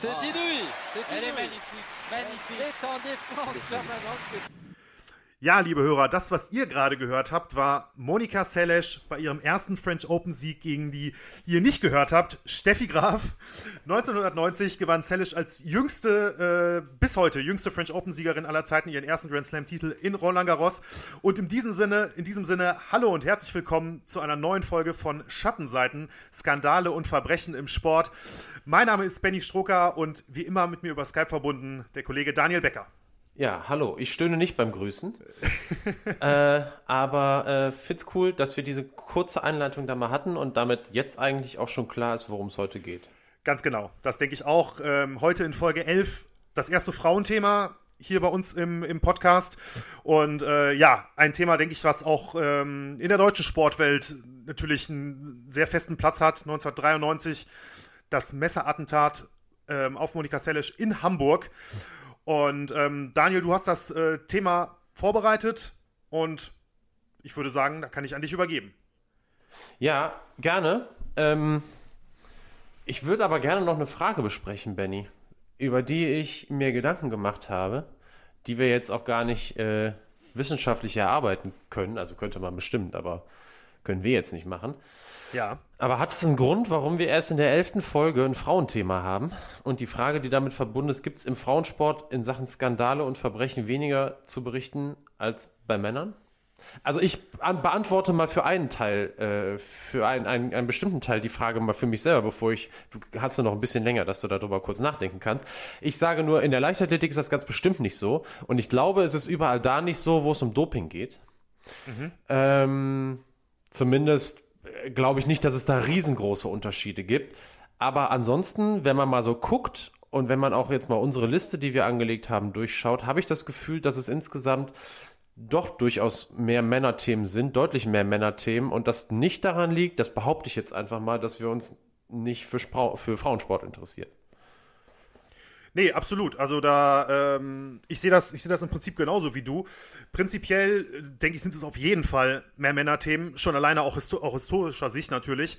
Ah, c'est inouï Elle est magnifique, magnifique. est en défense permanente. Ja, liebe Hörer, das, was ihr gerade gehört habt, war Monika Seles bei ihrem ersten French Open Sieg gegen die, die ihr nicht gehört habt, Steffi Graf. 1990 gewann Seles als jüngste, äh, bis heute jüngste French Open Siegerin aller Zeiten ihren ersten Grand Slam Titel in Roland Garros. Und in diesem Sinne, in diesem Sinne, hallo und herzlich willkommen zu einer neuen Folge von Schattenseiten, Skandale und Verbrechen im Sport. Mein Name ist Benny Stroker und wie immer mit mir über Skype verbunden der Kollege Daniel Becker. Ja, hallo. Ich stöhne nicht beim Grüßen. äh, aber äh, find's cool, dass wir diese kurze Einleitung da mal hatten und damit jetzt eigentlich auch schon klar ist, worum es heute geht. Ganz genau. Das denke ich auch. Ähm, heute in Folge 11 das erste Frauenthema hier bei uns im, im Podcast. Und äh, ja, ein Thema, denke ich, was auch ähm, in der deutschen Sportwelt natürlich einen sehr festen Platz hat. 1993 das Messerattentat ähm, auf Monika Seles in Hamburg. Und ähm, Daniel, du hast das äh, Thema vorbereitet und ich würde sagen, da kann ich an dich übergeben. Ja, gerne. Ähm, ich würde aber gerne noch eine Frage besprechen, Benny, über die ich mir Gedanken gemacht habe, die wir jetzt auch gar nicht äh, wissenschaftlich erarbeiten können. Also könnte man bestimmt, aber können wir jetzt nicht machen. Ja. Aber hat es einen Grund, warum wir erst in der elften Folge ein Frauenthema haben? Und die Frage, die damit verbunden ist, gibt es im Frauensport in Sachen Skandale und Verbrechen weniger zu berichten als bei Männern? Also ich an, beantworte mal für einen Teil, äh, für einen, einen, einen bestimmten Teil die Frage mal für mich selber, bevor ich, du hast du noch ein bisschen länger, dass du darüber kurz nachdenken kannst. Ich sage nur, in der Leichtathletik ist das ganz bestimmt nicht so. Und ich glaube, es ist überall da nicht so, wo es um Doping geht. Ähm, zumindest glaube ich nicht, dass es da riesengroße Unterschiede gibt. Aber ansonsten, wenn man mal so guckt und wenn man auch jetzt mal unsere Liste, die wir angelegt haben, durchschaut, habe ich das Gefühl, dass es insgesamt doch durchaus mehr Männerthemen sind, deutlich mehr Männerthemen und das nicht daran liegt, das behaupte ich jetzt einfach mal, dass wir uns nicht für, Sprau für Frauensport interessieren. Nee, absolut. Also da, ähm, ich sehe das, ich sehe das im Prinzip genauso wie du. Prinzipiell, äh, denke ich, sind es auf jeden Fall mehr Männerthemen, schon alleine auch, histo auch historischer Sicht natürlich.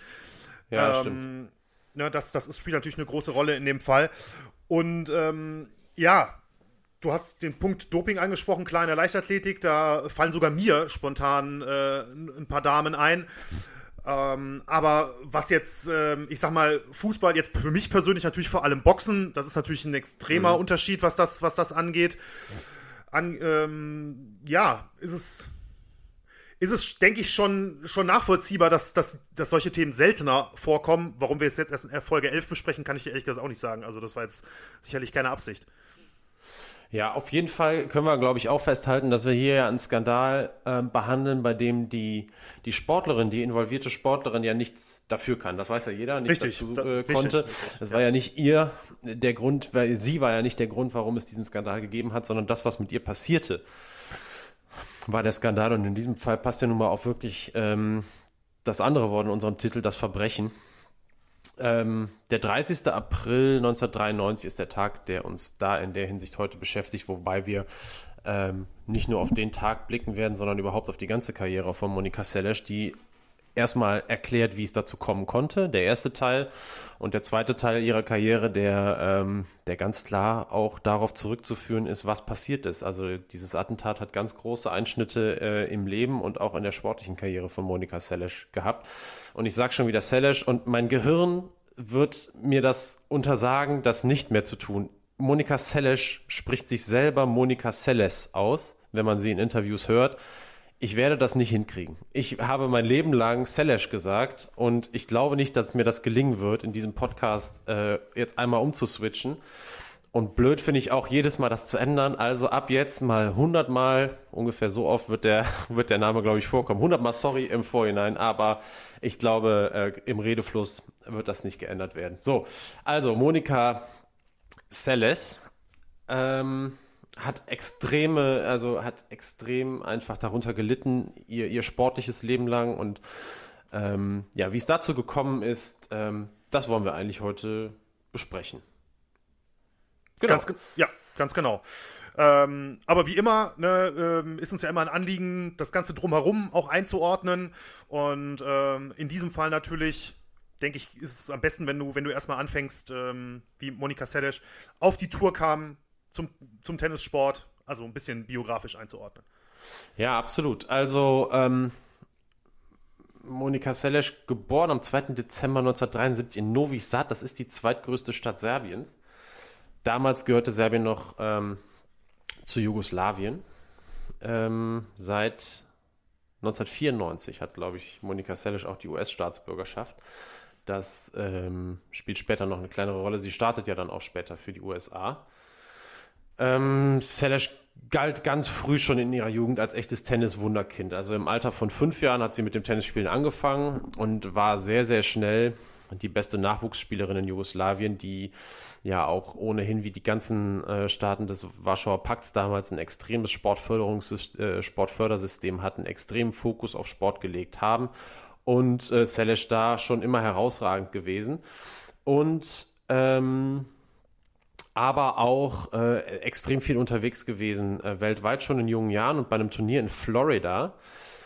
Ja, ähm, stimmt. Ne, das, das spielt natürlich eine große Rolle in dem Fall. Und ähm, ja, du hast den Punkt Doping angesprochen, klar in der Leichtathletik, da fallen sogar mir spontan äh, ein paar Damen ein. Ähm, aber was jetzt, ähm, ich sag mal, Fußball jetzt für mich persönlich natürlich vor allem Boxen, das ist natürlich ein extremer Unterschied, was das, was das angeht. An, ähm, ja, ist es, ist es, denke ich, schon, schon nachvollziehbar, dass, dass, dass solche Themen seltener vorkommen. Warum wir es jetzt erst in Folge 11 besprechen, kann ich dir ehrlich gesagt auch nicht sagen. Also das war jetzt sicherlich keine Absicht. Ja, auf jeden Fall können wir, glaube ich, auch festhalten, dass wir hier ja einen Skandal ähm, behandeln, bei dem die, die Sportlerin, die involvierte Sportlerin ja nichts dafür kann. Das weiß ja jeder, nicht Richtig, dazu da- äh, richtig, konnte. das war ja nicht ihr der Grund, weil sie war ja nicht der Grund, warum es diesen Skandal gegeben hat, sondern das, was mit ihr passierte, war der Skandal. Und in diesem Fall passt ja nun mal auch wirklich ähm, das andere Wort in unserem Titel, das Verbrechen. Ähm, der 30. April 1993 ist der Tag, der uns da in der Hinsicht heute beschäftigt, wobei wir ähm, nicht nur auf den Tag blicken werden, sondern überhaupt auf die ganze Karriere von Monika Seles, die erstmal erklärt, wie es dazu kommen konnte, der erste Teil. Und der zweite Teil ihrer Karriere, der, ähm, der ganz klar auch darauf zurückzuführen ist, was passiert ist. Also dieses Attentat hat ganz große Einschnitte äh, im Leben und auch in der sportlichen Karriere von Monika Seles gehabt. Und ich sage schon wieder Seles und mein Gehirn wird mir das untersagen, das nicht mehr zu tun. Monika Seles spricht sich selber Monika Seles aus, wenn man sie in Interviews hört. Ich werde das nicht hinkriegen. Ich habe mein Leben lang Seles gesagt und ich glaube nicht, dass mir das gelingen wird, in diesem Podcast äh, jetzt einmal umzuswitchen. Und blöd finde ich auch jedes Mal das zu ändern. Also ab jetzt mal 100 Mal, ungefähr so oft wird der, wird der Name, glaube ich, vorkommen. 100 Mal sorry im Vorhinein, aber ich glaube, äh, im Redefluss wird das nicht geändert werden. So, also Monika Seles ähm, hat extreme, also hat extrem einfach darunter gelitten, ihr, ihr sportliches Leben lang und ähm, ja, wie es dazu gekommen ist, ähm, das wollen wir eigentlich heute besprechen. Genau. Ganz, ge- ja, ganz genau. Ähm, aber wie immer ne, ähm, ist uns ja immer ein Anliegen, das Ganze drumherum auch einzuordnen. Und ähm, in diesem Fall natürlich denke ich, ist es am besten, wenn du, wenn du erstmal anfängst, ähm, wie Monika Seles auf die Tour kam zum, zum Tennissport, also ein bisschen biografisch einzuordnen. Ja, absolut. Also, ähm, Monika Seles, geboren am 2. Dezember 1973 in Novi Sad, das ist die zweitgrößte Stadt Serbiens. Damals gehörte Serbien noch ähm, zu Jugoslawien. Ähm, seit 1994 hat, glaube ich, Monika Seles auch die US-Staatsbürgerschaft. Das ähm, spielt später noch eine kleinere Rolle. Sie startet ja dann auch später für die USA. Ähm, Seles galt ganz früh schon in ihrer Jugend als echtes Tenniswunderkind. Also im Alter von fünf Jahren hat sie mit dem Tennisspielen angefangen und war sehr, sehr schnell die beste Nachwuchsspielerin in Jugoslawien, die ja auch ohnehin wie die ganzen äh, Staaten des Warschauer Pakts damals ein extremes Sportförderungs äh, Sportfördersystem hatten, extremen Fokus auf Sport gelegt haben und äh, Selesch da schon immer herausragend gewesen und ähm, aber auch äh, extrem viel unterwegs gewesen, äh, weltweit schon in jungen Jahren und bei einem Turnier in Florida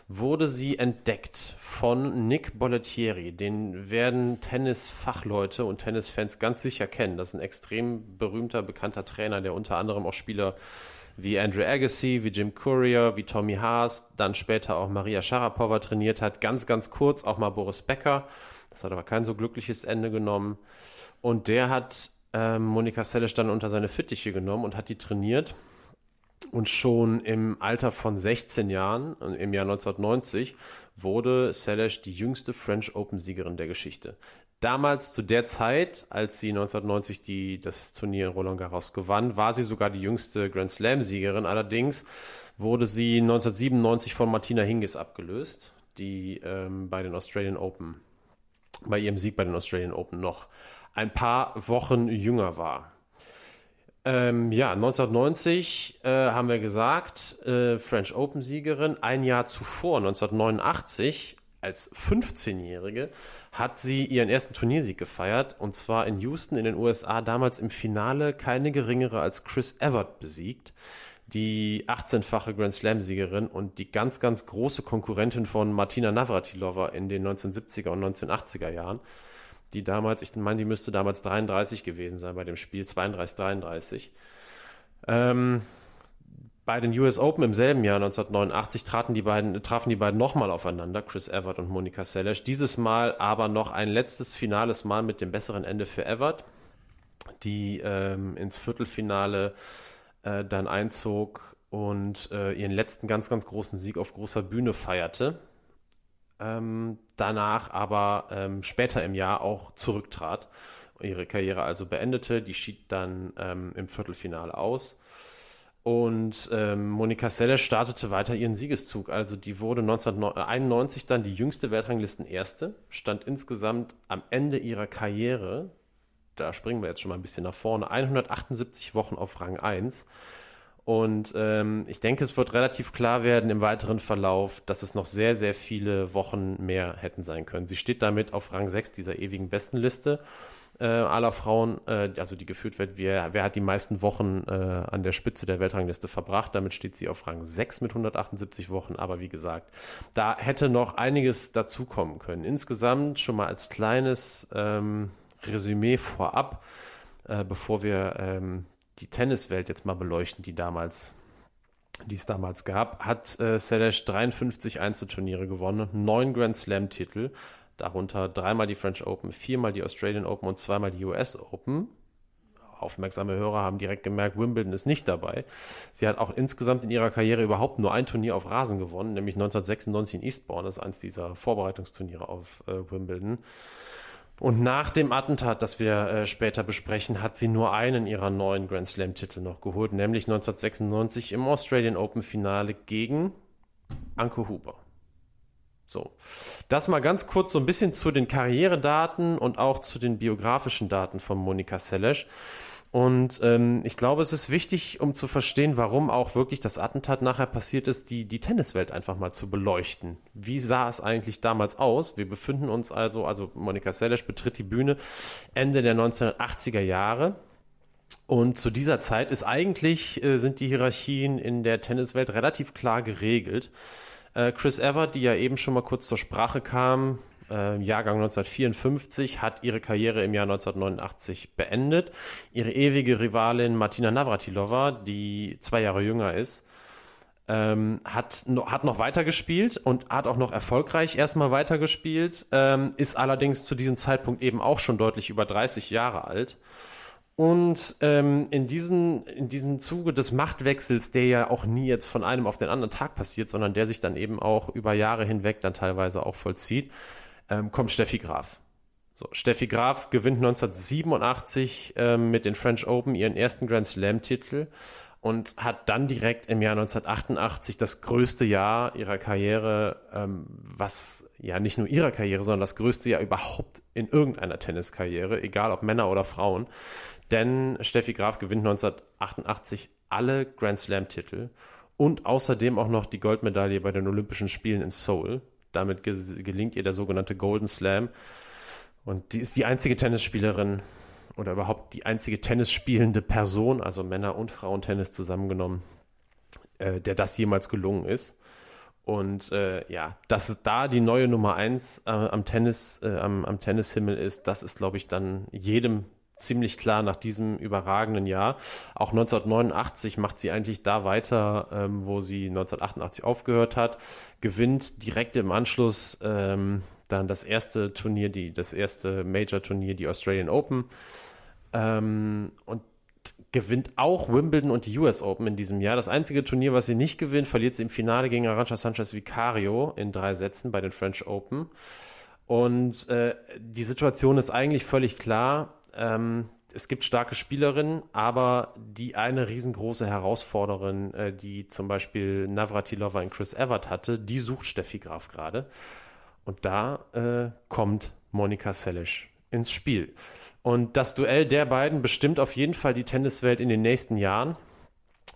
wurde sie entdeckt von Nick Bollettieri. Den werden Tennisfachleute und Tennisfans ganz sicher kennen. Das ist ein extrem berühmter, bekannter Trainer, der unter anderem auch Spieler wie Andrew Agassi, wie Jim Courier, wie Tommy Haas, dann später auch Maria Sharapova trainiert hat. Ganz, ganz kurz auch mal Boris Becker. Das hat aber kein so glückliches Ende genommen. Und der hat ähm, Monika Seles dann unter seine Fittiche genommen und hat die trainiert. Und schon im Alter von 16 Jahren, im Jahr 1990, wurde Seles die jüngste French Open-Siegerin der Geschichte. Damals, zu der Zeit, als sie 1990 die, das Turnier in Roland Garros gewann, war sie sogar die jüngste Grand Slam-Siegerin. Allerdings wurde sie 1997 von Martina Hingis abgelöst, die ähm, bei den Australian Open, bei ihrem Sieg bei den Australian Open noch ein paar Wochen jünger war. Ähm, ja, 1990 äh, haben wir gesagt, äh, French Open-Siegerin. Ein Jahr zuvor, 1989, als 15-Jährige, hat sie ihren ersten Turniersieg gefeiert. Und zwar in Houston in den USA, damals im Finale keine geringere als Chris Evert besiegt. Die 18-fache Grand Slam-Siegerin und die ganz, ganz große Konkurrentin von Martina Navratilova in den 1970er und 1980er Jahren die damals, ich meine, die müsste damals 33 gewesen sein bei dem Spiel, 32, 33. Ähm, bei den US Open im selben Jahr 1989 traten die beiden, trafen die beiden nochmal aufeinander, Chris Evert und Monika Seles. Dieses Mal aber noch ein letztes finales Mal mit dem besseren Ende für Evert, die ähm, ins Viertelfinale äh, dann einzog und äh, ihren letzten ganz, ganz großen Sieg auf großer Bühne feierte ähm, danach aber ähm, später im Jahr auch zurücktrat, ihre Karriere also beendete. Die schied dann ähm, im Viertelfinale aus. Und ähm, Monika Seles startete weiter ihren Siegeszug. Also die wurde 1991 dann die jüngste Weltranglisten-Erste, stand insgesamt am Ende ihrer Karriere, da springen wir jetzt schon mal ein bisschen nach vorne, 178 Wochen auf Rang 1 und ähm, ich denke, es wird relativ klar werden im weiteren Verlauf, dass es noch sehr, sehr viele Wochen mehr hätten sein können. Sie steht damit auf Rang 6 dieser ewigen Bestenliste äh, aller Frauen, äh, also die geführt wird, wer, wer hat die meisten Wochen äh, an der Spitze der Weltrangliste verbracht. Damit steht sie auf Rang 6 mit 178 Wochen. Aber wie gesagt, da hätte noch einiges dazukommen können. Insgesamt schon mal als kleines ähm, Resümee vorab, äh, bevor wir ähm, die Tenniswelt jetzt mal beleuchten, die damals, die es damals gab, hat äh, Selesh 53 Einzelturniere gewonnen, neun Grand Slam-Titel, darunter dreimal die French Open, viermal die Australian Open und zweimal die US Open. Aufmerksame Hörer haben direkt gemerkt, Wimbledon ist nicht dabei. Sie hat auch insgesamt in ihrer Karriere überhaupt nur ein Turnier auf Rasen gewonnen, nämlich 1996 in Eastbourne, das ist eins dieser Vorbereitungsturniere auf äh, Wimbledon. Und nach dem Attentat, das wir äh, später besprechen, hat sie nur einen ihrer neuen Grand Slam-Titel noch geholt, nämlich 1996 im Australian Open-Finale gegen Anke Huber. So, das mal ganz kurz so ein bisschen zu den Karrieredaten und auch zu den biografischen Daten von Monika Seles. Und ähm, ich glaube, es ist wichtig, um zu verstehen, warum auch wirklich das Attentat nachher passiert ist, die, die Tenniswelt einfach mal zu beleuchten. Wie sah es eigentlich damals aus? Wir befinden uns also, also Monika Seles betritt die Bühne Ende der 1980er Jahre. Und zu dieser Zeit ist eigentlich, äh, sind die Hierarchien in der Tenniswelt relativ klar geregelt. Äh, Chris Evert, die ja eben schon mal kurz zur Sprache kam, äh, Jahrgang 1954, hat ihre Karriere im Jahr 1989 beendet. Ihre ewige Rivalin Martina Navratilova, die zwei Jahre jünger ist, ähm, hat, no, hat noch weitergespielt und hat auch noch erfolgreich erstmal weitergespielt, ähm, ist allerdings zu diesem Zeitpunkt eben auch schon deutlich über 30 Jahre alt. Und ähm, in, diesen, in diesem Zuge des Machtwechsels, der ja auch nie jetzt von einem auf den anderen Tag passiert, sondern der sich dann eben auch über Jahre hinweg dann teilweise auch vollzieht, ähm, kommt Steffi Graf. So, Steffi Graf gewinnt 1987 ähm, mit den French Open ihren ersten Grand Slam-Titel und hat dann direkt im Jahr 1988 das größte Jahr ihrer Karriere, ähm, was ja nicht nur ihrer Karriere, sondern das größte Jahr überhaupt in irgendeiner Tenniskarriere, egal ob Männer oder Frauen. Denn Steffi Graf gewinnt 1988 alle Grand Slam-Titel und außerdem auch noch die Goldmedaille bei den Olympischen Spielen in Seoul. Damit gelingt ihr der sogenannte Golden Slam. Und die ist die einzige Tennisspielerin, oder überhaupt die einzige tennisspielende Person, also Männer- und Frauentennis zusammengenommen, äh, der das jemals gelungen ist. Und äh, ja, dass da die neue Nummer eins äh, am Tennis, äh, am, am Tennishimmel ist, das ist, glaube ich, dann jedem ziemlich klar nach diesem überragenden Jahr. Auch 1989 macht sie eigentlich da weiter, ähm, wo sie 1988 aufgehört hat, gewinnt direkt im Anschluss ähm, dann das erste Turnier, die, das erste Major-Turnier, die Australian Open. Ähm, und gewinnt auch Wimbledon und die US Open in diesem Jahr. Das einzige Turnier, was sie nicht gewinnt, verliert sie im Finale gegen Arantxa Sanchez Vicario in drei Sätzen bei den French Open. Und äh, die Situation ist eigentlich völlig klar. Ähm, es gibt starke Spielerinnen, aber die eine riesengroße Herausforderin, äh, die zum Beispiel Navratilova in Chris Evert hatte, die sucht Steffi Graf gerade. Und da äh, kommt Monika Seles ins Spiel. Und das Duell der beiden bestimmt auf jeden Fall die Tenniswelt in den nächsten Jahren.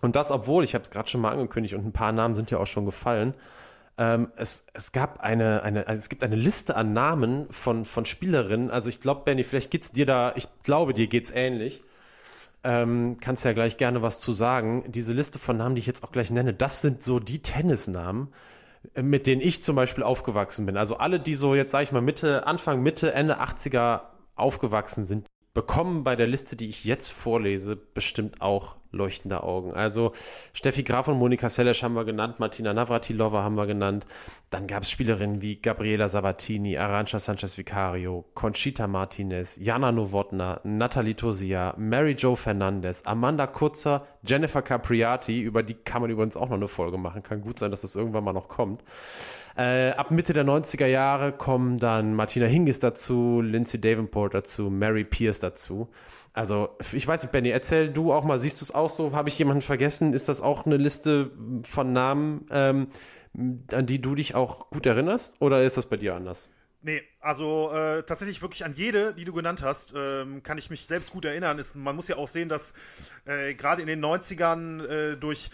Und das, obwohl, ich habe es gerade schon mal angekündigt und ein paar Namen sind ja auch schon gefallen. Ähm, es, es gab eine, eine, also es gibt eine Liste an Namen von, von Spielerinnen. Also ich glaube, Benny, vielleicht geht's dir da, ich glaube, dir geht's ähnlich. Ähm, kannst ja gleich gerne was zu sagen. Diese Liste von Namen, die ich jetzt auch gleich nenne, das sind so die Tennisnamen, äh, mit denen ich zum Beispiel aufgewachsen bin. Also alle, die so jetzt, sage ich mal, Mitte, Anfang, Mitte, Ende 80er aufgewachsen sind, bekommen bei der Liste, die ich jetzt vorlese, bestimmt auch leuchtende Augen. Also Steffi Graf und Monika Seles haben wir genannt, Martina Navratilova haben wir genannt. Dann gab es Spielerinnen wie Gabriela Sabatini, Arantxa Sanchez Vicario, Conchita Martinez, Jana Nowotna, Nathalie Tosia, Mary Jo Fernandez, Amanda Kurzer, Jennifer Capriati, über die kann man übrigens auch noch eine Folge machen. Kann gut sein, dass das irgendwann mal noch kommt. Äh, ab Mitte der 90er Jahre kommen dann Martina Hingis dazu, Lindsay Davenport dazu, Mary Pierce dazu. Also, ich weiß nicht, Benny, erzähl du auch mal, siehst du es auch so? Habe ich jemanden vergessen? Ist das auch eine Liste von Namen, ähm, an die du dich auch gut erinnerst? Oder ist das bei dir anders? Nee, also äh, tatsächlich wirklich an jede, die du genannt hast, ähm, kann ich mich selbst gut erinnern. Ist, man muss ja auch sehen, dass äh, gerade in den 90ern äh, durch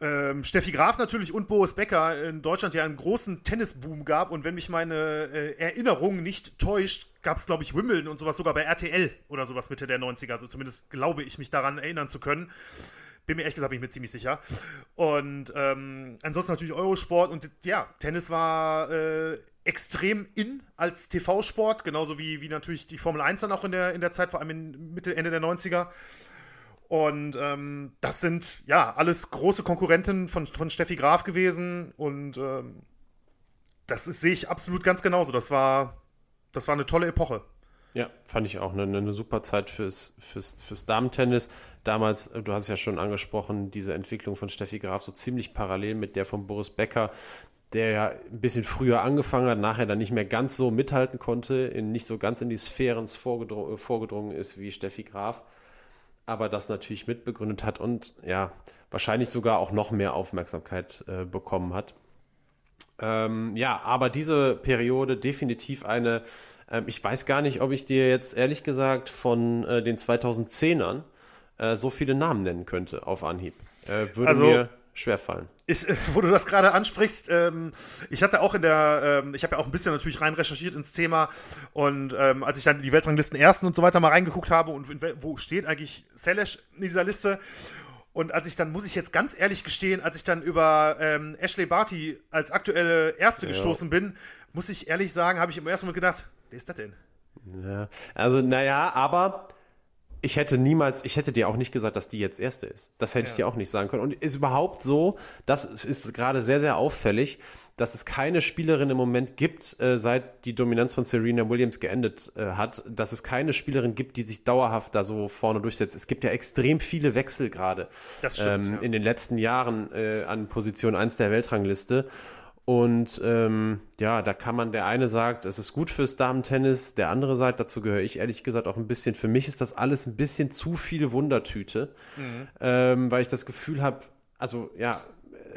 ähm, Steffi Graf natürlich und Boris Becker in Deutschland ja einen großen Tennisboom gab. Und wenn mich meine äh, Erinnerung nicht täuscht, gab es, glaube ich, Wimbledon und sowas sogar bei RTL oder sowas Mitte der 90er. Also zumindest glaube ich, mich daran erinnern zu können. Bin mir ehrlich gesagt bin mir ziemlich sicher. Und ähm, ansonsten natürlich Eurosport und ja, Tennis war äh, extrem in als TV-Sport, genauso wie, wie natürlich die Formel 1 dann auch in der, in der Zeit, vor allem in Mitte, Ende der 90er. Und ähm, das sind ja alles große Konkurrenten von, von Steffi Graf gewesen. Und ähm, das sehe ich absolut ganz genauso. Das war, das war eine tolle Epoche. Ja, fand ich auch eine, eine super Zeit fürs, fürs, fürs Damentennis. Damals, du hast es ja schon angesprochen, diese Entwicklung von Steffi Graf so ziemlich parallel mit der von Boris Becker, der ja ein bisschen früher angefangen hat, nachher dann nicht mehr ganz so mithalten konnte, in, nicht so ganz in die Sphären vorgedrungen, vorgedrungen ist wie Steffi Graf aber das natürlich mitbegründet hat und ja, wahrscheinlich sogar auch noch mehr Aufmerksamkeit äh, bekommen hat. Ähm, ja, aber diese Periode definitiv eine, äh, ich weiß gar nicht, ob ich dir jetzt ehrlich gesagt von äh, den 2010ern äh, so viele Namen nennen könnte auf Anhieb. Äh, würde also, mir schwerfallen. Ich, wo du das gerade ansprichst, ähm, ich hatte auch in der, ähm, ich habe ja auch ein bisschen natürlich rein recherchiert ins Thema und ähm, als ich dann die Weltranglisten ersten und so weiter mal reingeguckt habe und wo steht eigentlich Selesh in dieser Liste und als ich dann, muss ich jetzt ganz ehrlich gestehen, als ich dann über ähm, Ashley Barty als aktuelle Erste ja. gestoßen bin, muss ich ehrlich sagen, habe ich im ersten Moment gedacht, wer ist das denn? Ja, also, naja, aber ich hätte niemals, ich hätte dir auch nicht gesagt, dass die jetzt erste ist. Das hätte ich dir auch nicht sagen können. Und ist überhaupt so, das ist gerade sehr, sehr auffällig, dass es keine Spielerin im Moment gibt, äh, seit die Dominanz von Serena Williams geendet äh, hat, dass es keine Spielerin gibt, die sich dauerhaft da so vorne durchsetzt. Es gibt ja extrem viele Wechsel gerade ähm, ja. in den letzten Jahren äh, an Position 1 der Weltrangliste. Und ähm, ja, da kann man, der eine sagt, es ist gut fürs Damentennis, der andere sagt, dazu gehöre ich ehrlich gesagt auch ein bisschen, für mich ist das alles ein bisschen zu viel Wundertüte, ähm, weil ich das Gefühl habe, also ja,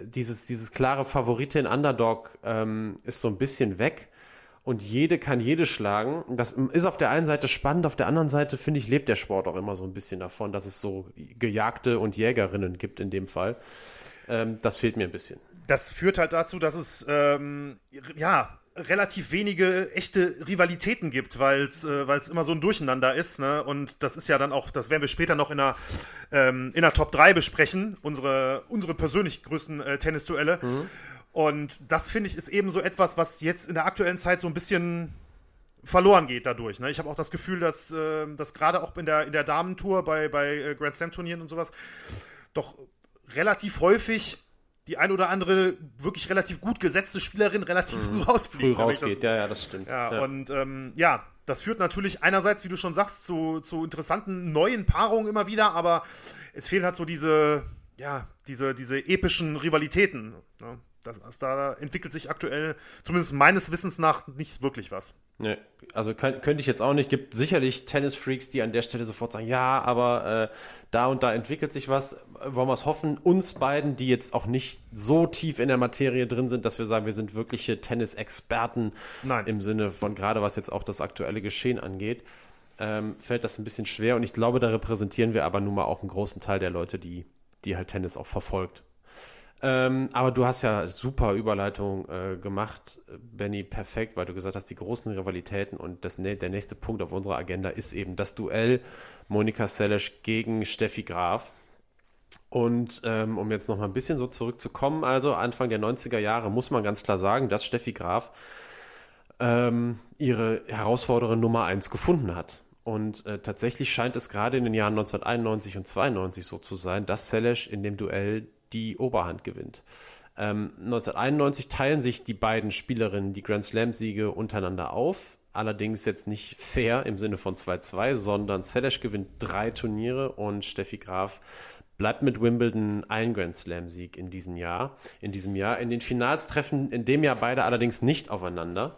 dieses, dieses klare Favoritin Underdog ähm, ist so ein bisschen weg und jede kann jede schlagen. Das ist auf der einen Seite spannend, auf der anderen Seite finde ich, lebt der Sport auch immer so ein bisschen davon, dass es so Gejagte und Jägerinnen gibt in dem Fall. Ähm, das fehlt mir ein bisschen. Das führt halt dazu, dass es ähm, ja relativ wenige echte Rivalitäten gibt, weil es äh, weil's immer so ein Durcheinander ist. Ne? Und das ist ja dann auch, das werden wir später noch in der, ähm, in der Top 3 besprechen, unsere, unsere persönlich größten äh, Tennisduelle. Und das finde ich ist eben so etwas, was jetzt in der aktuellen Zeit so ein bisschen verloren geht dadurch. Ne? Ich habe auch das Gefühl, dass, äh, dass gerade auch in der, in der Damentour bei, bei äh, Grand Slam Turnieren und sowas doch relativ häufig die ein oder andere wirklich relativ gut gesetzte Spielerin relativ früh rausfliegt. Früh ich das- rausgeht, ja, ja, das stimmt. ja, und ähm, ja, das führt natürlich einerseits, wie du schon sagst, zu, zu interessanten neuen Paarungen immer wieder, aber es fehlen halt so diese, ja, diese, diese epischen Rivalitäten. Ne? Das, das, da entwickelt sich aktuell, zumindest meines Wissens nach, nicht wirklich was. Nee, also kann, könnte ich jetzt auch nicht. Gibt sicherlich Tennis-Freaks, die an der Stelle sofort sagen, ja, aber äh, da und da entwickelt sich was. Wollen wir es hoffen? Uns beiden, die jetzt auch nicht so tief in der Materie drin sind, dass wir sagen, wir sind wirkliche Tennis-Experten im Sinne von gerade was jetzt auch das aktuelle Geschehen angeht, ähm, fällt das ein bisschen schwer. Und ich glaube, da repräsentieren wir aber nun mal auch einen großen Teil der Leute, die, die halt Tennis auch verfolgt. Ähm, aber du hast ja super Überleitung äh, gemacht, Benny, perfekt, weil du gesagt hast, die großen Rivalitäten und das, der nächste Punkt auf unserer Agenda ist eben das Duell Monika Seles gegen Steffi Graf. Und ähm, um jetzt noch mal ein bisschen so zurückzukommen, also Anfang der 90er Jahre muss man ganz klar sagen, dass Steffi Graf ähm, ihre Herausforderin Nummer eins gefunden hat. Und äh, tatsächlich scheint es gerade in den Jahren 1991 und 92 so zu sein, dass Selesch in dem Duell die Oberhand gewinnt. Ähm, 1991 teilen sich die beiden Spielerinnen die Grand Slam-Siege untereinander auf. Allerdings jetzt nicht fair im Sinne von 2-2, sondern Selesch gewinnt drei Turniere und Steffi Graf bleibt mit Wimbledon ein Grand Slam-Sieg in diesem Jahr. In diesem Jahr. In den Finals treffen in dem Jahr beide allerdings nicht aufeinander.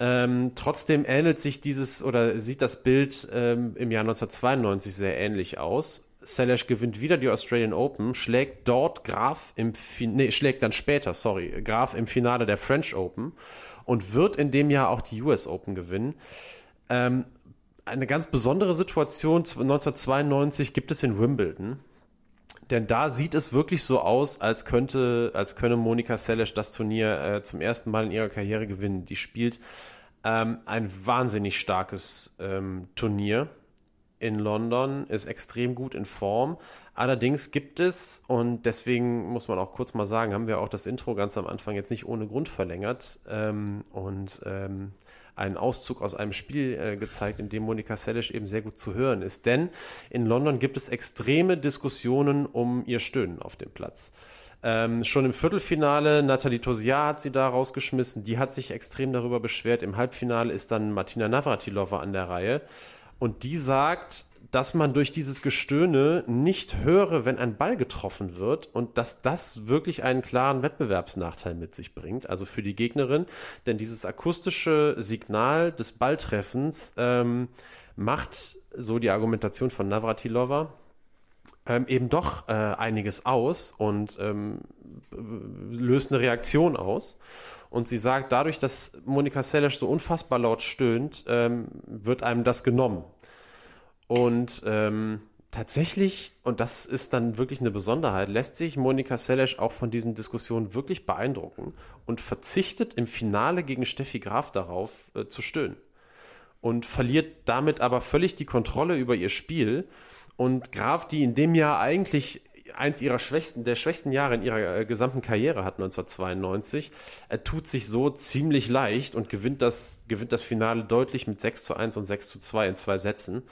Ähm, trotzdem ähnelt sich dieses oder sieht das Bild ähm, im Jahr 1992 sehr ähnlich aus. Selesch gewinnt wieder die Australian Open, schlägt dort Graf im fin schlägt dann später, sorry, Graf im Finale der French Open und wird in dem Jahr auch die US Open gewinnen. Ähm, eine ganz besondere Situation 1992 gibt es in Wimbledon. Denn da sieht es wirklich so aus, als könnte, als könne Monika Seles das Turnier äh, zum ersten Mal in ihrer Karriere gewinnen. Die spielt ähm, ein wahnsinnig starkes ähm, Turnier in London, ist extrem gut in Form. Allerdings gibt es, und deswegen muss man auch kurz mal sagen, haben wir auch das Intro ganz am Anfang jetzt nicht ohne Grund verlängert ähm, und ähm, einen Auszug aus einem Spiel äh, gezeigt, in dem Monika Seles eben sehr gut zu hören ist. Denn in London gibt es extreme Diskussionen um ihr Stöhnen auf dem Platz. Ähm, schon im Viertelfinale, Nathalie Tosiar hat sie da rausgeschmissen, die hat sich extrem darüber beschwert. Im Halbfinale ist dann Martina Navratilova an der Reihe. Und die sagt, dass man durch dieses Gestöhne nicht höre, wenn ein Ball getroffen wird und dass das wirklich einen klaren Wettbewerbsnachteil mit sich bringt, also für die Gegnerin. Denn dieses akustische Signal des Balltreffens ähm, macht, so die Argumentation von Navratilova, ähm, eben doch äh, einiges aus und ähm, löst eine Reaktion aus. Und sie sagt, dadurch, dass Monika Seles so unfassbar laut stöhnt, ähm, wird einem das genommen. Und ähm, tatsächlich, und das ist dann wirklich eine Besonderheit, lässt sich Monika Seles auch von diesen Diskussionen wirklich beeindrucken und verzichtet im Finale gegen Steffi Graf darauf äh, zu stöhnen. Und verliert damit aber völlig die Kontrolle über ihr Spiel. Und Graf, die in dem Jahr eigentlich eins ihrer schwächsten, der schwächsten Jahre in ihrer äh, gesamten Karriere hat 1992. Er tut sich so ziemlich leicht und gewinnt das, gewinnt das Finale deutlich mit 6 zu 1 und 6 zu 2 in zwei Sätzen.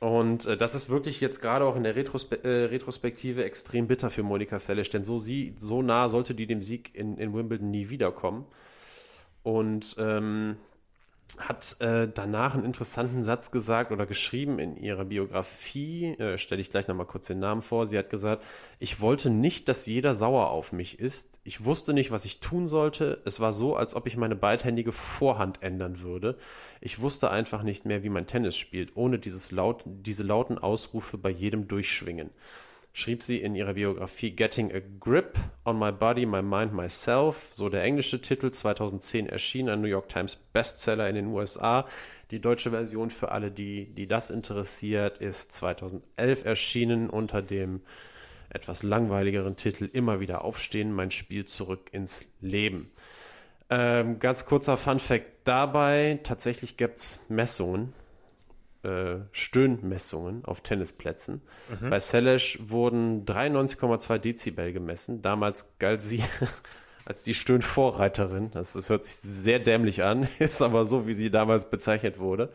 Und äh, das ist wirklich jetzt gerade auch in der Retrospe äh, Retrospektive extrem bitter für Monika Seles, denn so, sie, so nah sollte die dem Sieg in, in Wimbledon nie wiederkommen. Und ähm, hat äh, danach einen interessanten Satz gesagt oder geschrieben in ihrer Biografie, äh, stelle ich gleich nochmal kurz den Namen vor. Sie hat gesagt, ich wollte nicht, dass jeder sauer auf mich ist. Ich wusste nicht, was ich tun sollte. Es war so, als ob ich meine beidhändige Vorhand ändern würde. Ich wusste einfach nicht mehr, wie man Tennis spielt, ohne dieses laut, diese lauten Ausrufe bei jedem Durchschwingen schrieb sie in ihrer Biografie Getting a Grip on My Body, My Mind, Myself, so der englische Titel, 2010 erschien, ein New York Times Bestseller in den USA. Die deutsche Version für alle, die, die das interessiert, ist 2011 erschienen unter dem etwas langweiligeren Titel Immer wieder aufstehen, mein Spiel zurück ins Leben. Ähm, ganz kurzer Fun Fact dabei, tatsächlich gibt es Messungen äh, Stöhnmessungen auf Tennisplätzen. Mhm. Bei Selesh wurden 93,2 Dezibel gemessen. Damals galt sie als die Stöhnvorreiterin. Das, das hört sich sehr dämlich an, ist aber so, wie sie damals bezeichnet wurde.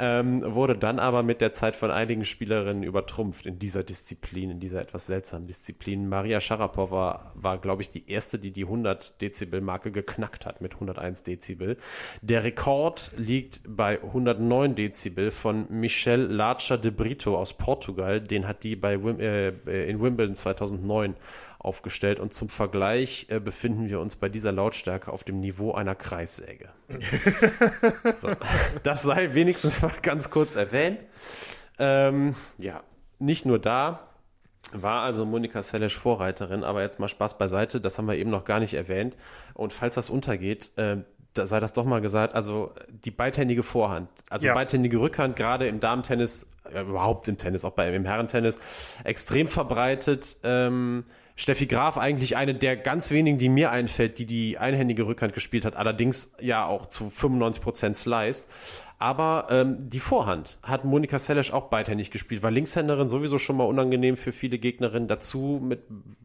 Ähm, wurde dann aber mit der Zeit von einigen Spielerinnen übertrumpft in dieser Disziplin, in dieser etwas seltsamen Disziplin. Maria Sharapova war, glaube ich, die erste, die die 100 Dezibel Marke geknackt hat mit 101 Dezibel. Der Rekord liegt bei 109 Dezibel von Michelle Larcher de Brito aus Portugal. Den hat die bei Wim äh, in Wimbledon 2009 aufgestellt. Und zum Vergleich äh, befinden wir uns bei dieser Lautstärke auf dem Niveau einer Kreissäge. so, das sei wenigstens mal ganz kurz erwähnt. Ähm, ja, nicht nur da war also Monika Seles Vorreiterin, aber jetzt mal Spaß beiseite, das haben wir eben noch gar nicht erwähnt. Und falls das untergeht, äh, da sei das doch mal gesagt, also die beidhändige Vorhand, also ja. beidhändige Rückhand, gerade im Damentennis, äh, überhaupt im Tennis, auch bei, im Herrentennis, extrem verbreitet. Ähm, Steffi Graf eigentlich eine der ganz wenigen, die mir einfällt, die die einhändige Rückhand gespielt hat, allerdings ja auch zu 95% Slice. Aber ähm, die Vorhand hat Monika Seles auch beidhändig gespielt, war Linkshänderin sowieso schon mal unangenehm für viele Gegnerinnen. Dazu mit,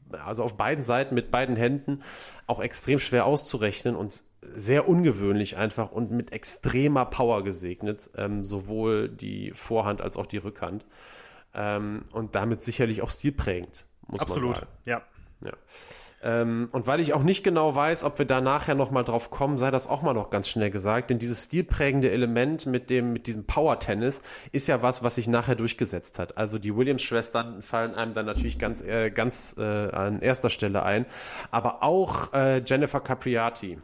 also auf beiden Seiten mit beiden Händen auch extrem schwer auszurechnen und sehr ungewöhnlich einfach und mit extremer Power gesegnet, ähm, sowohl die Vorhand als auch die Rückhand. Ähm, und damit sicherlich auch stilprägend muss Absolut, man sagen. ja. ja. Ähm, und weil ich auch nicht genau weiß, ob wir da nachher nochmal drauf kommen, sei das auch mal noch ganz schnell gesagt, denn dieses stilprägende Element mit dem, mit diesem Power-Tennis ist ja was, was sich nachher durchgesetzt hat. Also die Williams-Schwestern fallen einem dann natürlich ganz, äh, ganz äh, an erster Stelle ein, aber auch äh, Jennifer Capriati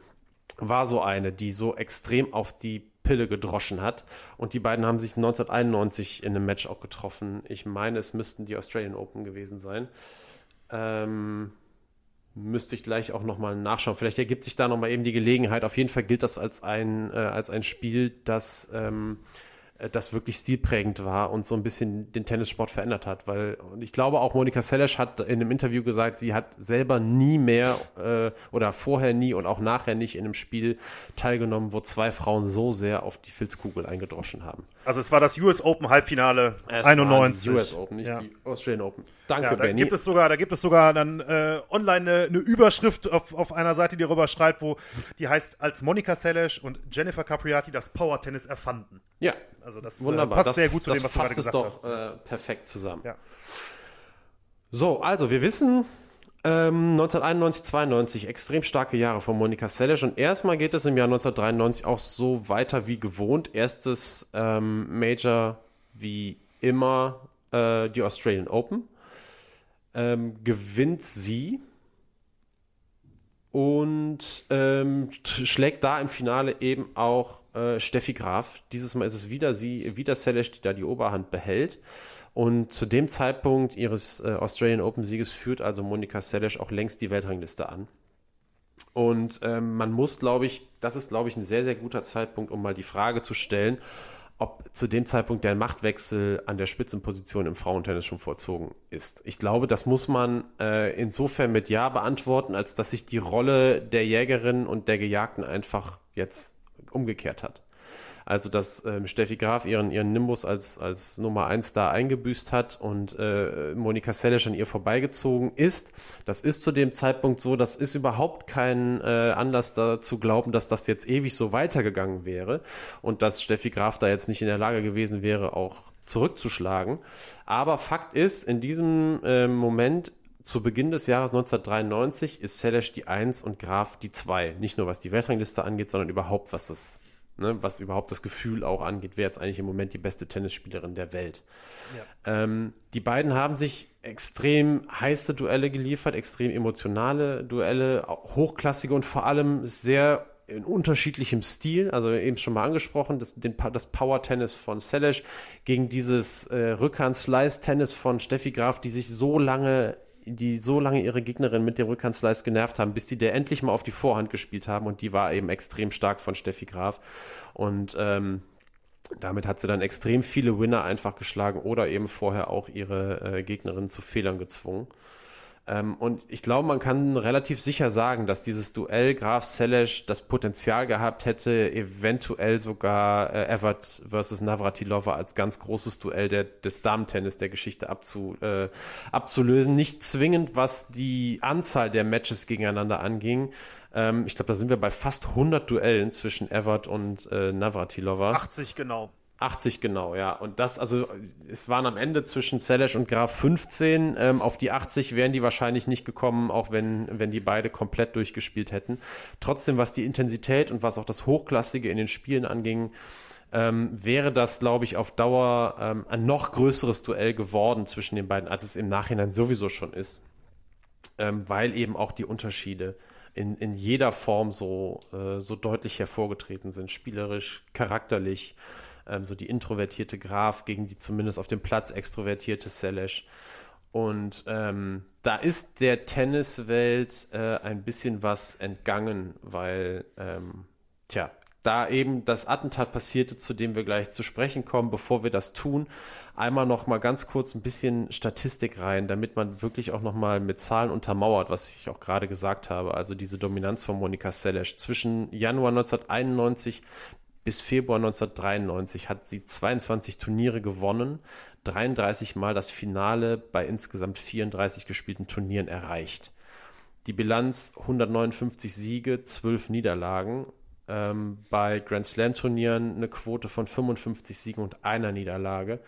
war so eine, die so extrem auf die Pille gedroschen hat. Und die beiden haben sich 1991 in einem Match auch getroffen. Ich meine, es müssten die Australian Open gewesen sein. Ähm, müsste ich gleich auch nochmal nachschauen. Vielleicht ergibt sich da nochmal eben die Gelegenheit. Auf jeden Fall gilt das als ein, äh, als ein Spiel, das ähm, äh, das wirklich stilprägend war und so ein bisschen den Tennissport verändert hat. Weil und ich glaube auch Monika Seles hat in einem Interview gesagt, sie hat selber nie mehr äh, oder vorher nie und auch nachher nicht in einem Spiel teilgenommen, wo zwei Frauen so sehr auf die Filzkugel eingedroschen haben. Also es war das US Open Halbfinale es 91. die US Open, nicht ja. die Australian Open. Danke, ja, da Benny. Gibt es sogar, da gibt es sogar dann äh, online eine, eine, Überschrift auf, auf einer Seite, die darüber schreibt, wo die heißt, als Monika Seles und Jennifer Capriati das Power Tennis erfanden. Ja, also das äh, Wunderbar. passt das, sehr gut zu dem, was du gerade gesagt doch, hast. Äh, perfekt zusammen. Ja. So, also wir wissen, ähm, 1991, 92, extrem starke Jahre von Monika Seles und erstmal geht es im Jahr 1993 auch so weiter wie gewohnt. Erstes ähm, Major wie immer äh, die Australian Open. Ähm, gewinnt sie und ähm, schlägt da im Finale eben auch äh, Steffi Graf. Dieses Mal ist es wieder sie, wieder Celeste, die da die Oberhand behält. Und zu dem Zeitpunkt ihres äh, Australian Open Sieges führt also Monika Seles auch längst die Weltrangliste an. Und ähm, man muss, glaube ich, das ist, glaube ich, ein sehr, sehr guter Zeitpunkt, um mal die Frage zu stellen, ob zu dem Zeitpunkt der Machtwechsel an der Spitzenposition im Frauentennis schon vollzogen ist. Ich glaube, das muss man äh, insofern mit Ja beantworten, als dass sich die Rolle der Jägerin und der Gejagten einfach jetzt umgekehrt hat. Also, dass ähm, Steffi Graf ihren, ihren Nimbus als, als Nummer 1 da eingebüßt hat und äh, Monika Seles an ihr vorbeigezogen ist. Das ist zu dem Zeitpunkt so, das ist überhaupt kein äh, Anlass dazu glauben, dass das jetzt ewig so weitergegangen wäre und dass Steffi Graf da jetzt nicht in der Lage gewesen wäre, auch zurückzuschlagen. Aber Fakt ist, in diesem äh, Moment zu Beginn des Jahres 1993 ist Selesch die 1 und Graf die 2. Nicht nur was die Weltrangliste angeht, sondern überhaupt was das, ne, was überhaupt das Gefühl auch angeht, wer ist eigentlich im Moment die beste Tennisspielerin der Welt. Ja. Ähm, die beiden haben sich extrem heiße Duelle geliefert, extrem emotionale Duelle, hochklassige und vor allem sehr in unterschiedlichem Stil, also eben schon mal angesprochen, das, den, das Power-Tennis von Selesch gegen dieses äh, Rückhand-Slice-Tennis von Steffi Graf, die sich so lange die so lange ihre Gegnerin mit dem Rückhandslice genervt haben, bis die der endlich mal auf die Vorhand gespielt haben und die war eben extrem stark von Steffi Graf und ähm, damit hat sie dann extrem viele Winner einfach geschlagen oder eben vorher auch ihre äh, Gegnerin zu Fehlern gezwungen. Ähm, und ich glaube, man kann relativ sicher sagen, dass dieses Duell Graf Selesch das Potenzial gehabt hätte, eventuell sogar äh, Evert versus Navratilova als ganz großes Duell der, des Damentennis der Geschichte abzu, äh, abzulösen. Nicht zwingend, was die Anzahl der Matches gegeneinander anging. Ähm, ich glaube, da sind wir bei fast 100 Duellen zwischen Evert und äh, Navratilova. 80 genau. 80 genau, ja. Und das, also es waren am Ende zwischen Zelesch und Graf 15. Ähm, auf die 80 wären die wahrscheinlich nicht gekommen, auch wenn, wenn die beide komplett durchgespielt hätten. Trotzdem, was die Intensität und was auch das Hochklassige in den Spielen anging, ähm, wäre das, glaube ich, auf Dauer ähm, ein noch größeres Duell geworden zwischen den beiden, als es im Nachhinein sowieso schon ist. Ähm, weil eben auch die Unterschiede in, in jeder Form so, äh, so deutlich hervorgetreten sind. Spielerisch, charakterlich ähm, so die introvertierte Graf gegen die zumindest auf dem Platz extrovertierte Selesch. Und ähm, da ist der Tenniswelt äh, ein bisschen was entgangen, weil, ähm, tja, da eben das Attentat passierte, zu dem wir gleich zu sprechen kommen, bevor wir das tun, einmal noch mal ganz kurz ein bisschen Statistik rein, damit man wirklich auch noch mal mit Zahlen untermauert, was ich auch gerade gesagt habe, also diese Dominanz von Monika Seles. Zwischen Januar 1991 bis Februar 1993 hat sie 22 Turniere gewonnen, 33 Mal das Finale bei insgesamt 34 gespielten Turnieren erreicht. Die Bilanz 159 Siege, 12 Niederlagen. Ähm, bei Grand Slam Turnieren eine Quote von 55 Siegen und einer Niederlage.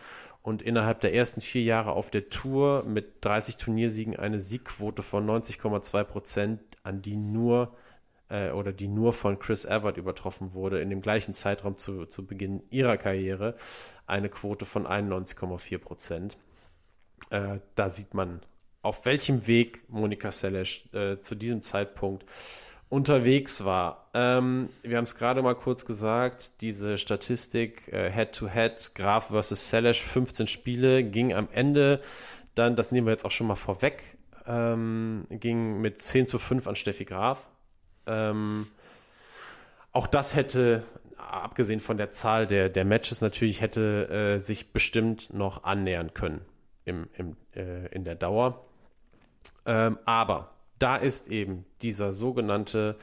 Und innerhalb der ersten vier Jahre auf der Tour mit 30 Turniersiegen eine Siegquote von 90,2 Prozent, an die nur äh, oder die nur von Chris Evert übertroffen wurde, in dem gleichen Zeitraum zu, zu Beginn ihrer Karriere, eine Quote von 91,4 Prozent. Äh, da sieht man, auf welchem Weg Monika Seles äh, zu diesem Zeitpunkt unterwegs war. Ähm, wir haben es gerade mal kurz gesagt, diese Statistik Head-to-Head, äh, -Head, Graf versus Selesch, 15 Spiele, ging am Ende dann, das nehmen wir jetzt auch schon mal vorweg, ähm, ging mit 10 zu 5 an Steffi Graf. Ähm, auch das hätte, abgesehen von der Zahl der, der Matches natürlich, hätte äh, sich bestimmt noch annähern können im, im, äh, in der Dauer. Ähm, aber da ist eben dieser sogenannte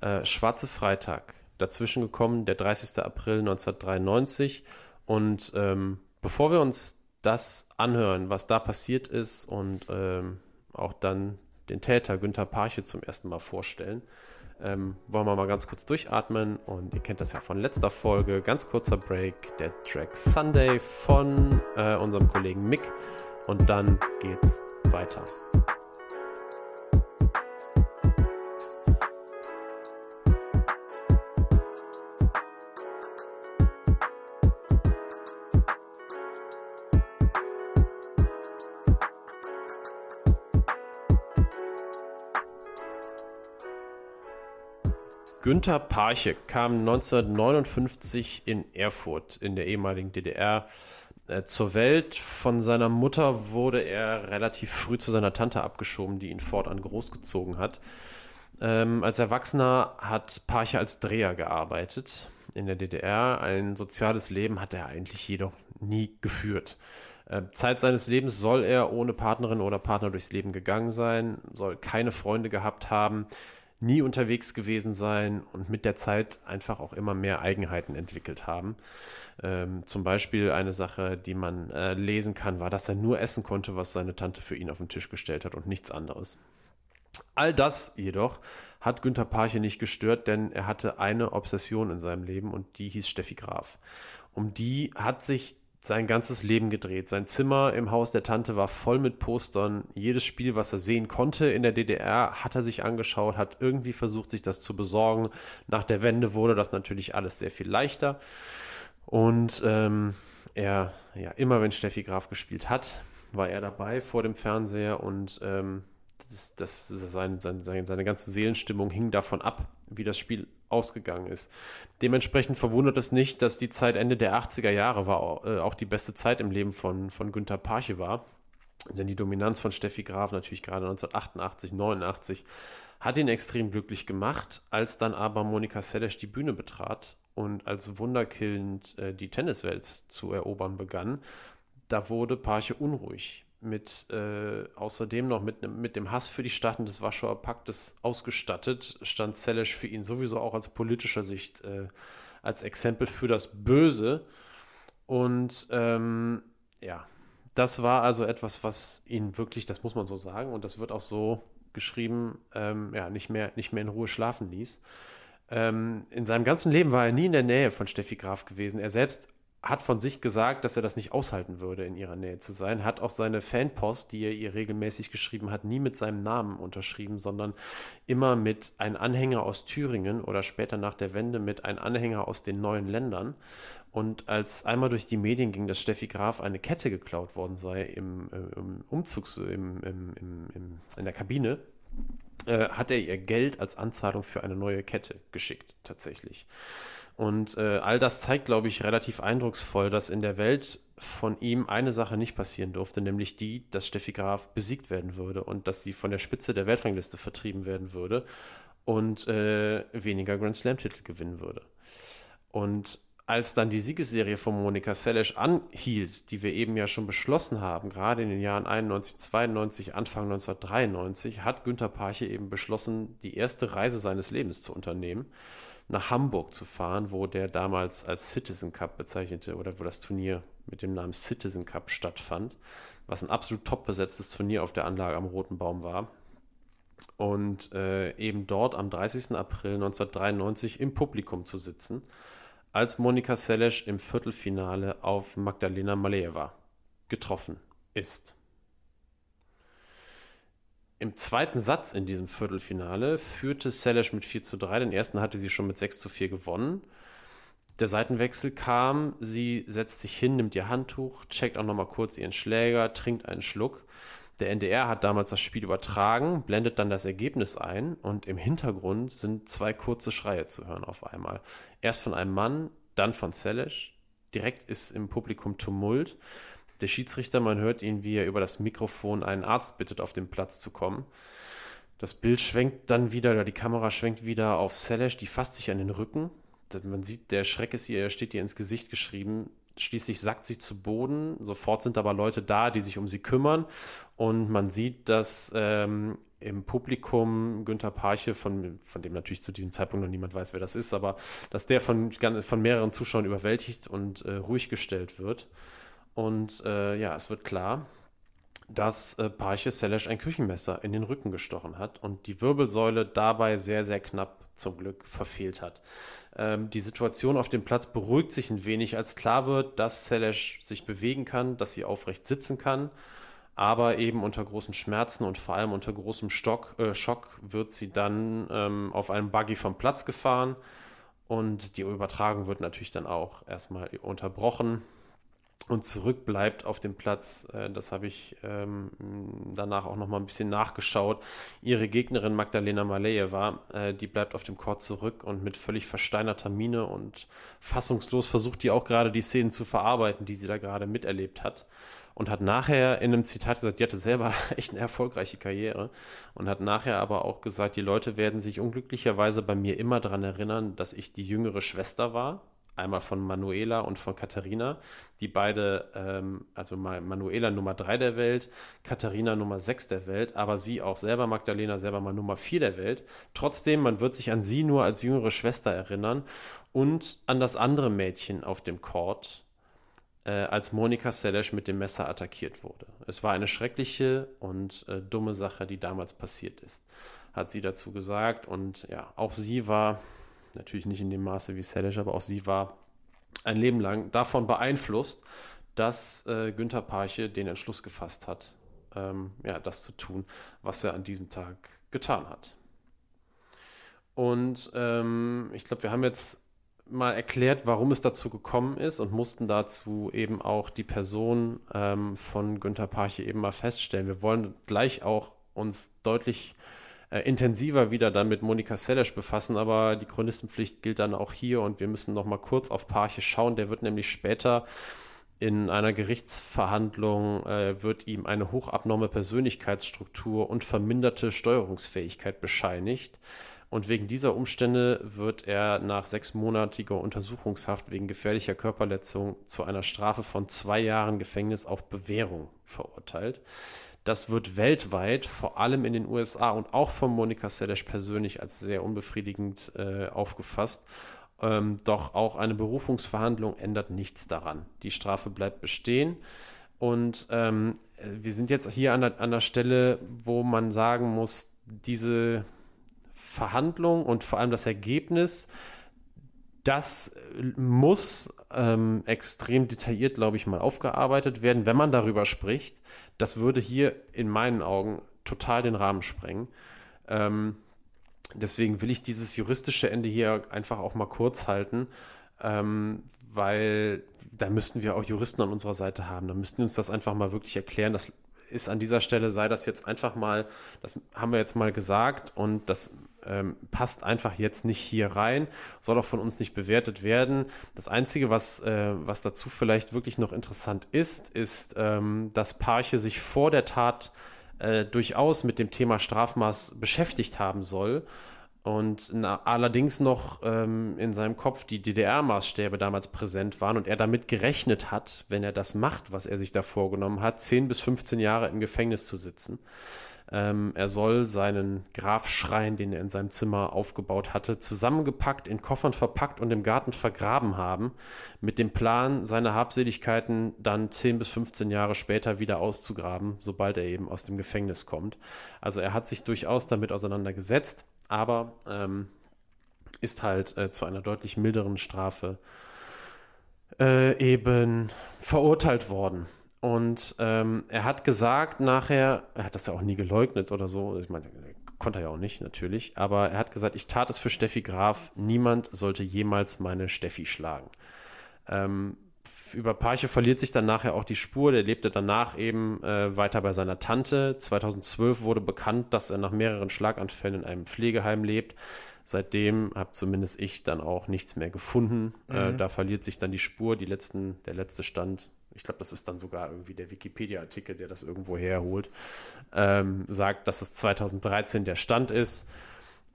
äh, Schwarze Freitag dazwischen gekommen, der 30. April 1993. Und ähm, bevor wir uns das anhören, was da passiert ist und ähm, auch dann den Täter Günther Parche zum ersten Mal vorstellen, ähm, wollen wir mal ganz kurz durchatmen und ihr kennt das ja von letzter Folge. Ganz kurzer Break, der Track Sunday von äh, unserem Kollegen Mick und dann geht's weiter. Günther Parche kam 1959 in Erfurt in der ehemaligen DDR äh, zur Welt. Von seiner Mutter wurde er relativ früh zu seiner Tante abgeschoben, die ihn fortan großgezogen hat. Ähm, als Erwachsener hat Parche als Dreher gearbeitet in der DDR. Ein soziales Leben hat er eigentlich jedoch nie geführt. Äh, Zeit seines Lebens soll er ohne Partnerin oder Partner durchs Leben gegangen sein, soll keine Freunde gehabt haben nie unterwegs gewesen sein und mit der Zeit einfach auch immer mehr Eigenheiten entwickelt haben. Ähm, zum Beispiel eine Sache, die man äh, lesen kann, war, dass er nur essen konnte, was seine Tante für ihn auf den Tisch gestellt hat und nichts anderes. All das jedoch hat Günter Parche nicht gestört, denn er hatte eine Obsession in seinem Leben und die hieß Steffi Graf. Um die hat sich sein ganzes Leben gedreht. Sein Zimmer im Haus der Tante war voll mit Postern. Jedes Spiel, was er sehen konnte in der DDR, hat er sich angeschaut, hat irgendwie versucht, sich das zu besorgen. Nach der Wende wurde das natürlich alles sehr viel leichter. Und ähm, er, ja, immer wenn Steffi Graf gespielt hat, war er dabei vor dem Fernseher und ähm, das, das, sein, sein, seine ganze Seelenstimmung hing davon ab, wie das Spiel ausgegangen ist. Dementsprechend verwundert es nicht, dass die Zeit Ende der 80er Jahre war, äh, auch die beste Zeit im Leben von, von Günter Parche war. Denn die Dominanz von Steffi Graf natürlich gerade 1988, 89 hat ihn extrem glücklich gemacht, als dann aber Monika Seles die Bühne betrat und als wunderkillend äh, die Tenniswelt zu erobern begann. Da wurde Parche unruhig mit äh, außerdem noch mit, mit dem Hass für die Staaten des Warschauer Paktes ausgestattet, stand Selesch für ihn sowieso auch aus politischer Sicht äh, als Exempel für das Böse. Und ähm, ja, das war also etwas, was ihn wirklich, das muss man so sagen, und das wird auch so geschrieben, ähm, ja, nicht mehr, nicht mehr in Ruhe schlafen ließ. Ähm, in seinem ganzen Leben war er nie in der Nähe von Steffi Graf gewesen. Er selbst hat von sich gesagt, dass er das nicht aushalten würde, in ihrer Nähe zu sein. Hat auch seine Fanpost, die er ihr regelmäßig geschrieben hat, nie mit seinem Namen unterschrieben, sondern immer mit ein Anhänger aus Thüringen oder später nach der Wende mit ein Anhänger aus den neuen Ländern. Und als einmal durch die Medien ging, dass Steffi Graf eine Kette geklaut worden sei im, äh, im Umzugs, im, im, im, in der Kabine, äh, hat er ihr Geld als Anzahlung für eine neue Kette geschickt, tatsächlich. Und äh, all das zeigt, glaube ich, relativ eindrucksvoll, dass in der Welt von ihm eine Sache nicht passieren durfte, nämlich die, dass Steffi Graf besiegt werden würde und dass sie von der Spitze der Weltrangliste vertrieben werden würde und äh, weniger Grand Slam-Titel gewinnen würde. Und als dann die Siegesserie von Monika Seles anhielt, die wir eben ja schon beschlossen haben, gerade in den Jahren 91, 92, Anfang 1993, hat Günter Parche eben beschlossen, die erste Reise seines Lebens zu unternehmen nach Hamburg zu fahren, wo der damals als Citizen Cup bezeichnete oder wo das Turnier mit dem Namen Citizen Cup stattfand, was ein absolut top besetztes Turnier auf der Anlage am Roten Baum war. Und äh, eben dort am 30. April 1993 im Publikum zu sitzen, als Monika Seles im Viertelfinale auf Magdalena Maleeva getroffen ist. Im zweiten Satz in diesem Viertelfinale führte Selesch mit 4 zu 3. Den ersten hatte sie schon mit 6 zu 4 gewonnen. Der Seitenwechsel kam, sie setzt sich hin, nimmt ihr Handtuch, checkt auch nochmal kurz ihren Schläger, trinkt einen Schluck. Der NDR hat damals das Spiel übertragen, blendet dann das Ergebnis ein und im Hintergrund sind zwei kurze Schreie zu hören auf einmal. Erst von einem Mann, dann von Selesch. Direkt ist im Publikum Tumult. Der Schiedsrichter, man hört ihn, wie er über das Mikrofon einen Arzt bittet, auf den Platz zu kommen. Das Bild schwenkt dann wieder, oder die Kamera schwenkt wieder auf Selesh, die fasst sich an den Rücken. Man sieht, der Schreck ist ihr, er steht ihr ins Gesicht geschrieben. Schließlich sackt sie zu Boden. Sofort sind aber Leute da, die sich um sie kümmern. Und man sieht, dass ähm, im Publikum Günther Parche, von, von dem natürlich zu diesem Zeitpunkt noch niemand weiß, wer das ist, aber dass der von, von mehreren Zuschauern überwältigt und äh, ruhig gestellt wird. Und äh, ja, es wird klar, dass äh, Parche Selesch ein Küchenmesser in den Rücken gestochen hat und die Wirbelsäule dabei sehr, sehr knapp zum Glück verfehlt hat. Ähm, die Situation auf dem Platz beruhigt sich ein wenig, als klar wird, dass Selesch sich bewegen kann, dass sie aufrecht sitzen kann. Aber eben unter großen Schmerzen und vor allem unter großem Stock, äh, Schock wird sie dann ähm, auf einem Buggy vom Platz gefahren. Und die Übertragung wird natürlich dann auch erstmal unterbrochen und zurückbleibt auf dem Platz. Äh, das habe ich ähm, danach auch noch mal ein bisschen nachgeschaut. Ihre Gegnerin Magdalena Malejeva, äh, die bleibt auf dem Court zurück und mit völlig versteinerter Miene und fassungslos versucht die auch gerade die Szenen zu verarbeiten, die sie da gerade miterlebt hat. Und hat nachher in einem Zitat gesagt, die hatte selber echt eine erfolgreiche Karriere und hat nachher aber auch gesagt, die Leute werden sich unglücklicherweise bei mir immer daran erinnern, dass ich die jüngere Schwester war einmal von Manuela und von Katharina, die beide, ähm, also Manuela Nummer 3 der Welt, Katharina Nummer 6 der Welt, aber sie auch selber, Magdalena selber mal Nummer 4 der Welt. Trotzdem, man wird sich an sie nur als jüngere Schwester erinnern und an das andere Mädchen auf dem Court, äh, als Monika Seles mit dem Messer attackiert wurde. Es war eine schreckliche und äh, dumme Sache, die damals passiert ist, hat sie dazu gesagt. Und ja, auch sie war natürlich nicht in dem Maße wie Salish, aber auch sie war ein Leben lang davon beeinflusst, dass äh, Günther Parche den Entschluss gefasst hat, ähm, ja, das zu tun, was er an diesem Tag getan hat. Und ähm, ich glaube, wir haben jetzt mal erklärt, warum es dazu gekommen ist und mussten dazu eben auch die Person ähm, von Günther Parche eben mal feststellen. Wir wollen gleich auch uns deutlich äh, intensiver wieder dann mit Monika Seles befassen, aber die Chronistenpflicht gilt dann auch hier und wir müssen noch mal kurz auf Parche schauen. Der wird nämlich später in einer Gerichtsverhandlung äh, wird ihm eine hochabnorme Persönlichkeitsstruktur und verminderte Steuerungsfähigkeit bescheinigt. Und wegen dieser Umstände wird er nach sechsmonatiger Untersuchungshaft wegen gefährlicher Körperletzung zu einer Strafe von zwei Jahren Gefängnis auf Bewährung verurteilt. Das wird weltweit, vor allem in den USA und auch von Monika Seles persönlich als sehr unbefriedigend äh, aufgefasst. Ähm, doch auch eine Berufungsverhandlung ändert nichts daran. Die Strafe bleibt bestehen. Und ähm, wir sind jetzt hier an der, an der Stelle, wo man sagen muss, diese Verhandlung und vor allem das Ergebnis, das muss ähm, extrem detailliert, glaube ich, mal aufgearbeitet werden, wenn man darüber spricht. Das würde hier in meinen Augen total den Rahmen sprengen. Ähm, deswegen will ich dieses juristische Ende hier einfach auch mal kurz halten, ähm, weil da müssten wir auch Juristen an unserer Seite haben. Da müssten wir uns das einfach mal wirklich erklären. Das ist an dieser Stelle, sei das jetzt einfach mal, das haben wir jetzt mal gesagt und das ähm, passt einfach jetzt nicht hier rein, soll auch von uns nicht bewertet werden. Das Einzige, was, äh, was dazu vielleicht wirklich noch interessant ist, ist, ähm, dass Parche sich vor der Tat äh, durchaus mit dem Thema Strafmaß beschäftigt haben soll und na, allerdings noch ähm, in seinem Kopf die DDR-Maßstäbe damals präsent waren und er damit gerechnet hat, wenn er das macht, was er sich da vorgenommen hat, 10 bis 15 Jahre im Gefängnis zu sitzen. Ähm, er soll seinen Grafschrein, den er in seinem Zimmer aufgebaut hatte, zusammengepackt, in Koffern verpackt und im Garten vergraben haben, mit dem Plan, seine Habseligkeiten dann 10 bis 15 Jahre später wieder auszugraben, sobald er eben aus dem Gefängnis kommt. Also er hat sich durchaus damit auseinandergesetzt, aber ähm, ist halt äh, zu einer deutlich milderen Strafe äh, eben verurteilt worden. Und ähm, er hat gesagt nachher, er hat das ja auch nie geleugnet oder so, ich meine, konnte er ja auch nicht, natürlich, aber er hat gesagt, ich tat es für Steffi Graf, niemand sollte jemals meine Steffi schlagen. Ähm, über Parche verliert sich dann nachher auch die Spur. Der lebte danach eben äh, weiter bei seiner Tante. 2012 wurde bekannt, dass er nach mehreren Schlaganfällen in einem Pflegeheim lebt. Seitdem habe zumindest ich dann auch nichts mehr gefunden. Äh, mhm. Äh, da verliert sich dann die Spur. Die letzten, der letzte Stand ich glaube, das ist dann sogar irgendwie der Wikipedia-Artikel, der das irgendwo herholt, ähm, sagt, dass es 2013 der Stand ist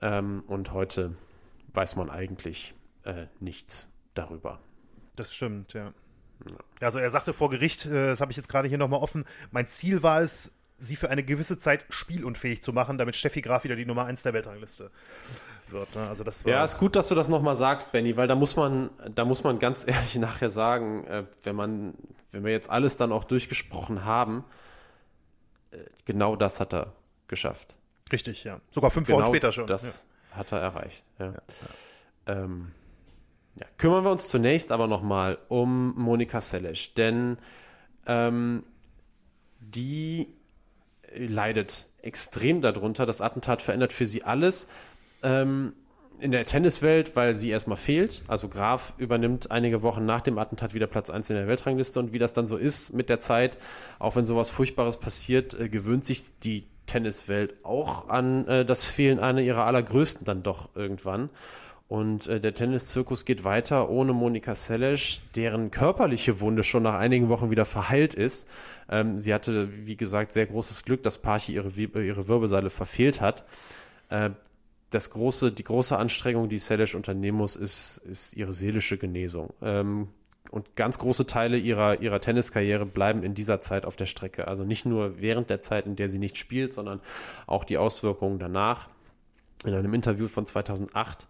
ähm, und heute weiß man eigentlich äh, nichts darüber. Das stimmt, ja. ja. Also er sagte vor Gericht, äh, das habe ich jetzt gerade hier nochmal offen, mein Ziel war es, sie für eine gewisse Zeit spielunfähig zu machen, damit Steffi Graf wieder die Nummer 1 der Weltrangliste wird. Ne? Also das ja, ist gut, dass du das nochmal sagst, Benny, weil da muss man, da muss man ganz ehrlich nachher sagen, äh, wenn man, wenn wir jetzt alles dann auch durchgesprochen haben, äh, genau das hat er geschafft. Richtig, ja. Sogar fünf genau Wochen später schon. Das ja. hat er erreicht. Ja. Ja, ähm, ja. Kümmern wir uns zunächst aber nochmal um Monika Seles, denn ähm, die leidet extrem darunter. Das Attentat verändert für sie alles ähm, in der Tenniswelt, weil sie erstmal fehlt. Also Graf übernimmt einige Wochen nach dem Attentat wieder Platz 1 in der Weltrangliste und wie das dann so ist mit der Zeit, auch wenn sowas Furchtbares passiert, äh, gewöhnt sich die Tenniswelt auch an äh, das Fehlen einer ihrer allergrößten dann doch irgendwann. Und äh, der Tenniszirkus geht weiter ohne Monika Seles, deren körperliche Wunde schon nach einigen Wochen wieder verheilt ist. Ähm, sie hatte, wie gesagt, sehr großes Glück, dass Parchi ihre, ihre Wirbelsäule verfehlt hat. Äh, das große, die große Anstrengung, die Salish unternehmen muss, ist, ist ihre seelische Genesung. Ähm, und ganz große Teile ihrer, ihrer Tenniskarriere bleiben in dieser Zeit auf der Strecke. Also nicht nur während der Zeit, in der sie nicht spielt, sondern auch die Auswirkungen danach. In einem Interview von 2008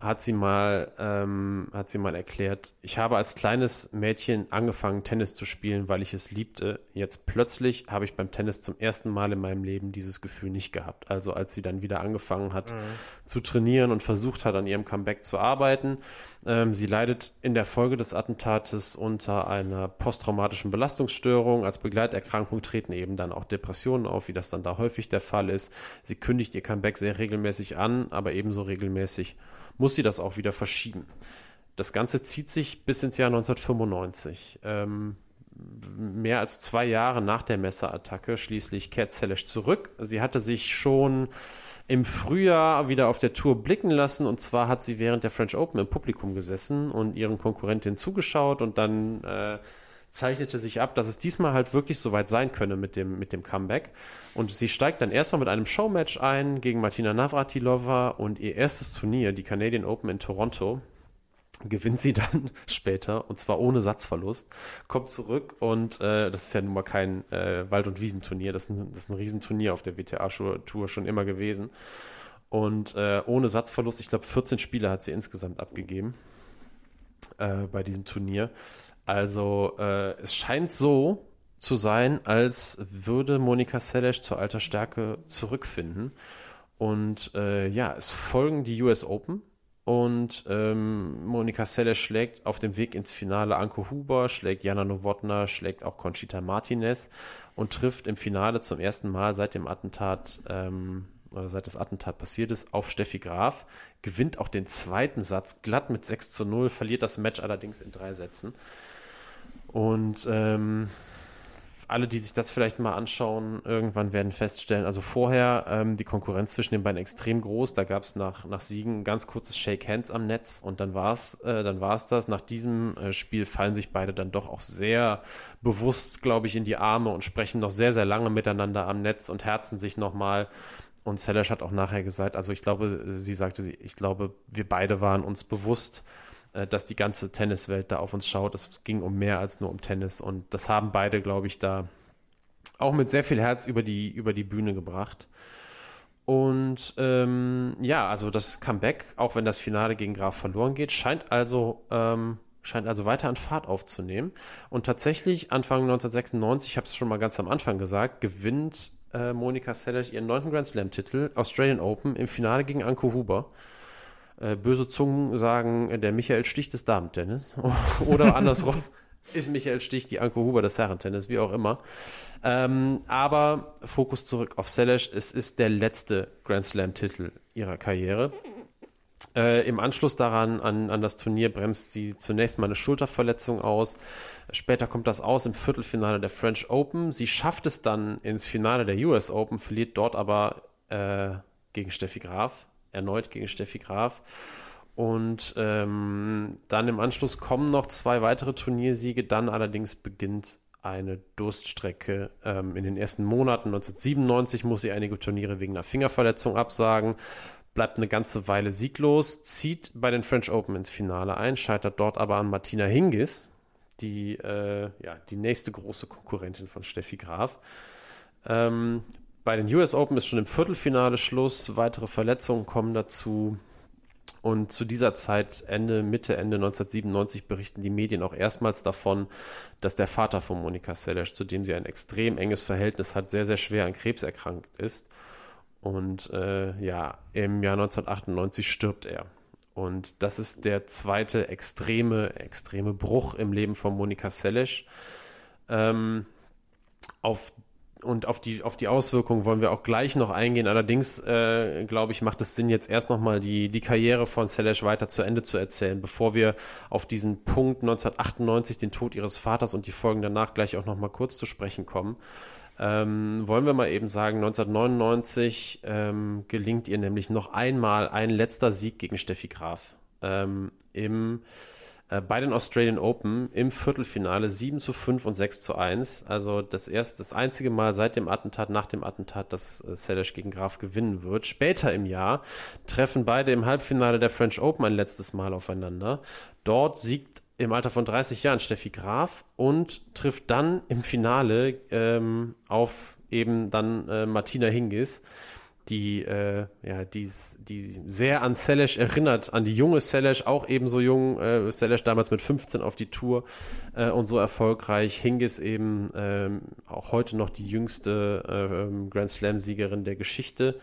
hat sie mal, ähm, hat sie mal erklärt, ich habe als kleines Mädchen angefangen, Tennis zu spielen, weil ich es liebte. Jetzt plötzlich habe ich beim Tennis zum ersten Mal in meinem Leben dieses Gefühl nicht gehabt. Also als sie dann wieder angefangen hat mhm. zu trainieren und versucht hat, an ihrem Comeback zu arbeiten. Ähm, sie leidet in der Folge des Attentates unter einer posttraumatischen Belastungsstörung. Als Begleiterkrankung treten eben dann auch Depressionen auf, wie das dann da häufig der Fall ist. Sie kündigt ihr Comeback sehr regelmäßig an, aber ebenso regelmäßig muss sie das auch wieder verschieben. Das Ganze zieht sich bis ins Jahr 1995. Ähm, mehr als zwei Jahre nach der Messerattacke schließlich kehrt Zelesch zurück. Sie hatte sich schon im Frühjahr wieder auf der Tour blicken lassen und zwar hat sie während der French Open im Publikum gesessen und ihren Konkurrentinnen zugeschaut und dann äh, zeichnete sich ab, dass es diesmal halt wirklich soweit sein könne mit dem, mit dem Comeback. Und sie steigt dann erstmal mit einem Showmatch ein gegen Martina Navratilova und ihr erstes Turnier, die Canadian Open in Toronto, gewinnt sie dann später und zwar ohne Satzverlust, kommt zurück und äh, das ist ja nun mal kein äh, Wald- und Wiesenturnier, das ist, ein, das ist ein Riesenturnier auf der WTA-Tour schon immer gewesen. Und äh, ohne Satzverlust, ich glaube 14 Spiele hat sie insgesamt abgegeben äh, bei diesem Turnier. Also äh, es scheint so zu sein, als würde Monika Seles zur alter Stärke zurückfinden. Und äh, ja, es folgen die US Open. Und ähm, Monika Seles schlägt auf dem Weg ins Finale Anko Huber, schlägt Jana Nowotna, schlägt auch Conchita Martinez und trifft im Finale zum ersten Mal seit dem Attentat ähm, oder seit das Attentat passiert ist, auf Steffi Graf, gewinnt auch den zweiten Satz glatt mit 6 zu 0, verliert das Match allerdings in drei Sätzen. Und ähm, alle, die sich das vielleicht mal anschauen, irgendwann werden feststellen, also vorher ähm, die Konkurrenz zwischen den beiden extrem groß. Da gab es nach, nach Siegen ein ganz kurzes Shake Hands am Netz und dann war es äh, dann war's das. Nach diesem äh, Spiel fallen sich beide dann doch auch sehr bewusst, glaube ich, in die Arme und sprechen noch sehr, sehr lange miteinander am Netz und herzen sich nochmal. Und Sellers hat auch nachher gesagt, also ich glaube, sie sagte, ich glaube, wir beide waren uns bewusst, dass die ganze Tenniswelt da auf uns schaut. Es ging um mehr als nur um Tennis und das haben beide, glaube ich, da auch mit sehr viel Herz über die, über die Bühne gebracht. Und ähm, ja, also das Comeback, auch wenn das Finale gegen Graf verloren geht, scheint also, ähm, scheint also weiter an Fahrt aufzunehmen. Und tatsächlich Anfang 1996, ich habe es schon mal ganz am Anfang gesagt, gewinnt äh, Monika Seles ihren neunten Grand Slam-Titel, Australian Open, im Finale gegen Anko Huber. Äh, böse Zungen sagen, der Michael Stich des Damen-Tennis. Oder andersrum ist Michael Stich die Anko Huber des Herrentennis, wie auch immer. Ähm, aber Fokus zurück auf Selesch. Es ist der letzte Grand Slam-Titel ihrer Karriere. Äh, Im Anschluss daran, an, an das Turnier, bremst sie zunächst mal eine Schulterverletzung aus. Später kommt das aus im Viertelfinale der French Open. Sie schafft es dann ins Finale der US Open, verliert dort aber äh, gegen Steffi Graf erneut gegen Steffi Graf. Und ähm, dann im Anschluss kommen noch zwei weitere Turniersiege. Dann allerdings beginnt eine Durststrecke. Ähm, in den ersten Monaten 1997 muss sie einige Turniere wegen einer Fingerverletzung absagen, bleibt eine ganze Weile sieglos, zieht bei den French Open ins Finale ein, scheitert dort aber an Martina Hingis, die, äh, ja, die nächste große Konkurrentin von Steffi Graf. Ähm, bei den US Open ist schon im Viertelfinale Schluss. Weitere Verletzungen kommen dazu. Und zu dieser Zeit, Ende, Mitte, Ende 1997, berichten die Medien auch erstmals davon, dass der Vater von Monika Seles, zu dem sie ein extrem enges Verhältnis hat, sehr, sehr schwer an Krebs erkrankt ist. Und äh, ja, im Jahr 1998 stirbt er. Und das ist der zweite extreme, extreme Bruch im Leben von Monika Seles. Ähm, auf und auf die, auf die Auswirkungen wollen wir auch gleich noch eingehen. Allerdings, äh, glaube ich, macht es Sinn, jetzt erst nochmal die, die Karriere von Selesh weiter zu Ende zu erzählen, bevor wir auf diesen Punkt 1998, den Tod ihres Vaters und die Folgen danach gleich auch nochmal kurz zu sprechen kommen. Ähm, wollen wir mal eben sagen, 1999 ähm, gelingt ihr nämlich noch einmal ein letzter Sieg gegen Steffi Graf. Ähm, Im bei den Australian Open im Viertelfinale 7 zu 5 und 6 zu 1. Also das erste, das einzige Mal seit dem Attentat, nach dem Attentat, dass äh, Selesch gegen Graf gewinnen wird. Später im Jahr treffen beide im Halbfinale der French Open ein letztes Mal aufeinander. Dort siegt im Alter von 30 Jahren Steffi Graf und trifft dann im Finale ähm, auf eben dann äh, Martina Hingis die, äh, ja, die, die sehr an Selesch erinnert, an die junge Selesch, auch ebenso jung, äh, Selesch damals mit 15 auf die Tour äh, und so erfolgreich. Hingis eben ähm, auch heute noch die jüngste äh, Grand Slam-Siegerin der Geschichte.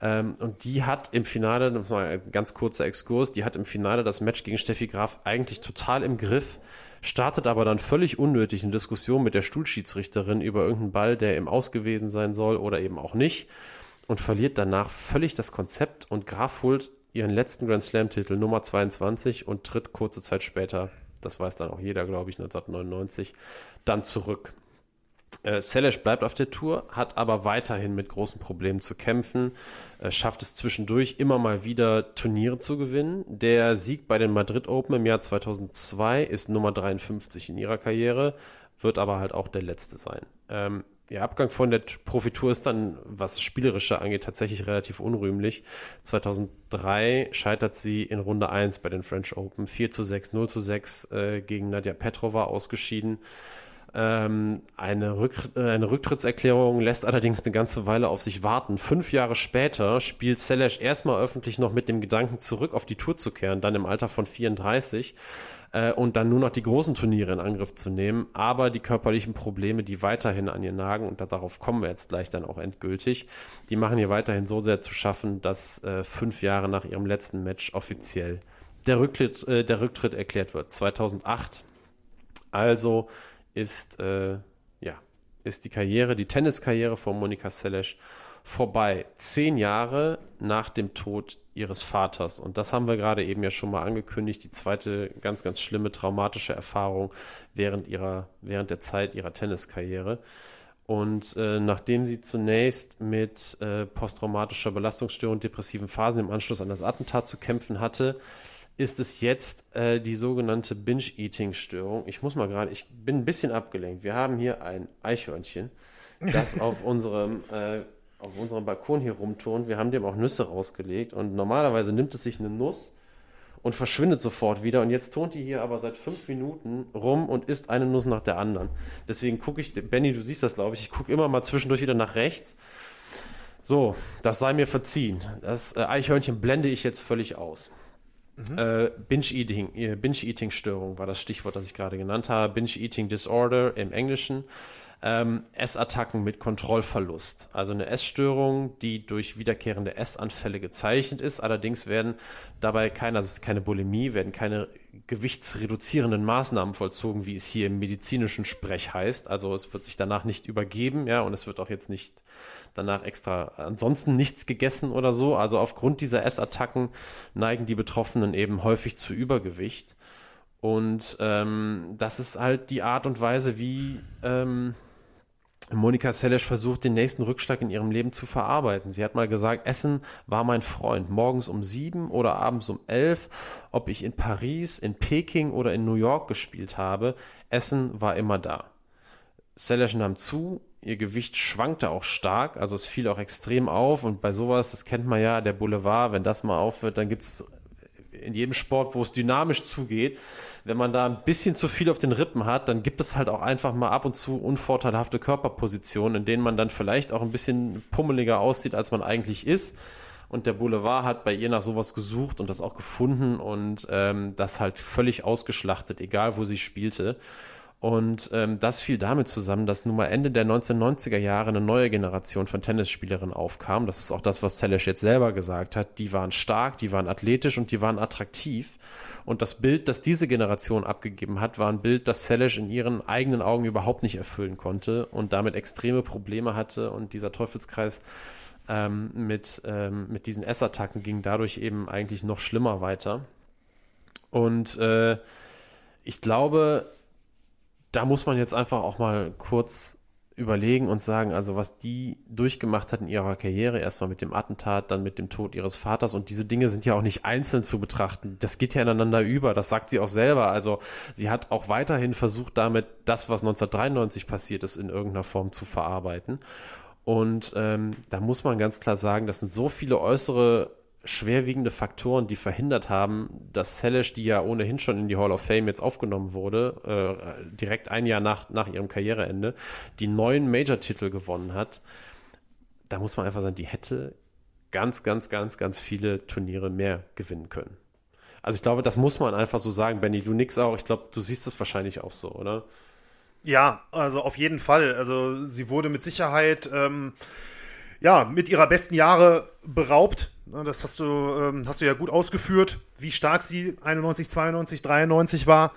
Ähm, und die hat im Finale, das war ein ganz kurzer Exkurs, die hat im Finale das Match gegen Steffi Graf eigentlich total im Griff startet aber dann völlig unnötig eine Diskussion mit der Stuhlschiedsrichterin über irgendeinen Ball, der im Aus gewesen sein soll oder eben auch nicht und verliert danach völlig das Konzept und Graf holt ihren letzten Grand Slam-Titel Nummer 22 und tritt kurze Zeit später, das weiß dann auch jeder, glaube ich, 1999, dann zurück. Äh, Selesch bleibt auf der Tour, hat aber weiterhin mit großen Problemen zu kämpfen, äh, schafft es zwischendurch immer mal wieder Turniere zu gewinnen. Der Sieg bei den Madrid Open im Jahr 2002 ist Nummer 53 in ihrer Karriere, wird aber halt auch der letzte sein. Ähm, Ihr Abgang von der Profitour ist dann, was Spielerische angeht, tatsächlich relativ unrühmlich. 2003 scheitert sie in Runde 1 bei den French Open. 4 zu 6, 0 zu 6 äh, gegen Nadja Petrova ausgeschieden. Ähm, eine, Rück äh, eine Rücktrittserklärung lässt allerdings eine ganze Weile auf sich warten. Fünf Jahre später spielt Selesch erstmal öffentlich noch mit dem Gedanken zurück auf die Tour zu kehren, dann im Alter von 34 äh, und dann nur noch die großen Turniere in Angriff zu nehmen. Aber die körperlichen Probleme, die weiterhin an ihr nagen, und darauf kommen wir jetzt gleich dann auch endgültig, die machen ihr weiterhin so sehr zu schaffen, dass äh, fünf Jahre nach ihrem letzten Match offiziell der Rücktritt, äh, der Rücktritt erklärt wird. 2008. Also ist, äh, ja, ist die Karriere, die Tenniskarriere von Monika Seles vorbei. Zehn Jahre nach dem Tod ihres Vaters. Und das haben wir gerade eben ja schon mal angekündigt. Die zweite ganz, ganz schlimme traumatische Erfahrung während ihrer, während der Zeit ihrer Tenniskarriere. Und äh, nachdem sie zunächst mit äh, posttraumatischer Belastungsstörung und depressiven Phasen im Anschluss an das Attentat zu kämpfen hatte, ist es jetzt äh, die sogenannte Binge-Eating-Störung. Ich muss mal gerade, ich bin ein bisschen abgelenkt. Wir haben hier ein Eichhörnchen, das auf unserem äh, auf unserem Balkon hier rumturnt. Wir haben dem auch Nüsse rausgelegt und normalerweise nimmt es sich eine Nuss und verschwindet sofort wieder. Und jetzt turnt die hier aber seit fünf Minuten rum und isst eine Nuss nach der anderen. Deswegen gucke ich, Benny, du siehst das, glaube ich, ich gucke immer mal zwischendurch wieder nach rechts. So, das sei mir verziehen. Das äh, Eichhörnchen blende ich jetzt völlig aus. Mhm. Äh, Binge-Eating, äh, Binge-Eating-Störung war das Stichwort, das ich gerade genannt habe. Binge-Eating Disorder im Englischen ähm, Essattacken mit Kontrollverlust. Also eine Essstörung, die durch wiederkehrende Essanfälle gezeichnet ist. Allerdings werden dabei keine, also keine Bulimie, werden keine gewichtsreduzierenden Maßnahmen vollzogen, wie es hier im medizinischen Sprech heißt. Also es wird sich danach nicht übergeben, ja, und es wird auch jetzt nicht danach extra ansonsten nichts gegessen oder so. Also aufgrund dieser Essattacken neigen die Betroffenen eben häufig zu Übergewicht. Und ähm, das ist halt die Art und Weise, wie ähm, Monika Seles versucht, den nächsten Rückschlag in ihrem Leben zu verarbeiten. Sie hat mal gesagt, Essen war mein Freund. Morgens um sieben oder abends um elf, ob ich in Paris, in Peking oder in New York gespielt habe, Essen war immer da. Seles nahm zu, ihr Gewicht schwankte auch stark, also es fiel auch extrem auf und bei sowas, das kennt man ja, der Boulevard, wenn das mal aufhört, dann gibt es in jedem Sport, wo es dynamisch zugeht, wenn man da ein bisschen zu viel auf den Rippen hat, dann gibt es halt auch einfach mal ab und zu unvorteilhafte Körperpositionen, in denen man dann vielleicht auch ein bisschen pummeliger aussieht, als man eigentlich ist. Und der Boulevard hat bei ihr nach sowas gesucht und das auch gefunden und ähm, das halt völlig ausgeschlachtet, egal wo sie spielte. Und ähm, das fiel damit zusammen, dass nun mal Ende der 1990er Jahre eine neue Generation von Tennisspielerinnen aufkam. Das ist auch das, was Zelesch jetzt selber gesagt hat. Die waren stark, die waren athletisch und die waren attraktiv. Und das Bild, das diese Generation abgegeben hat, war ein Bild, das Zelesch in ihren eigenen Augen überhaupt nicht erfüllen konnte und damit extreme Probleme hatte. Und dieser Teufelskreis ähm, mit, ähm, mit diesen Essattacken ging dadurch eben eigentlich noch schlimmer weiter. Und äh, ich glaube, da muss man jetzt einfach auch mal kurz überlegen und sagen, also was die durchgemacht hat in ihrer Karriere, erstmal mit dem Attentat, dann mit dem Tod ihres Vaters und diese Dinge sind ja auch nicht einzeln zu betrachten. Das geht ja ineinander über, das sagt sie auch selber. Also sie hat auch weiterhin versucht, damit das, was 1993 passiert ist, in irgendeiner Form zu verarbeiten. Und ähm, da muss man ganz klar sagen, das sind so viele äußere schwerwiegende Faktoren, die verhindert haben, dass Salish, die ja ohnehin schon in die Hall of Fame jetzt aufgenommen wurde, äh, direkt ein Jahr nach, nach ihrem Karriereende, die neuen Major-Titel gewonnen hat. Da muss man einfach sagen, die hätte ganz, ganz, ganz, ganz viele Turniere mehr gewinnen können. Also ich glaube, das muss man einfach so sagen, Benny. Du nix auch. Ich glaube, du siehst das wahrscheinlich auch so, oder? Ja, also auf jeden Fall. Also sie wurde mit Sicherheit ähm, ja mit ihrer besten Jahre beraubt. Das hast du, ähm, hast du ja gut ausgeführt, wie stark sie 91, 92, 93 war.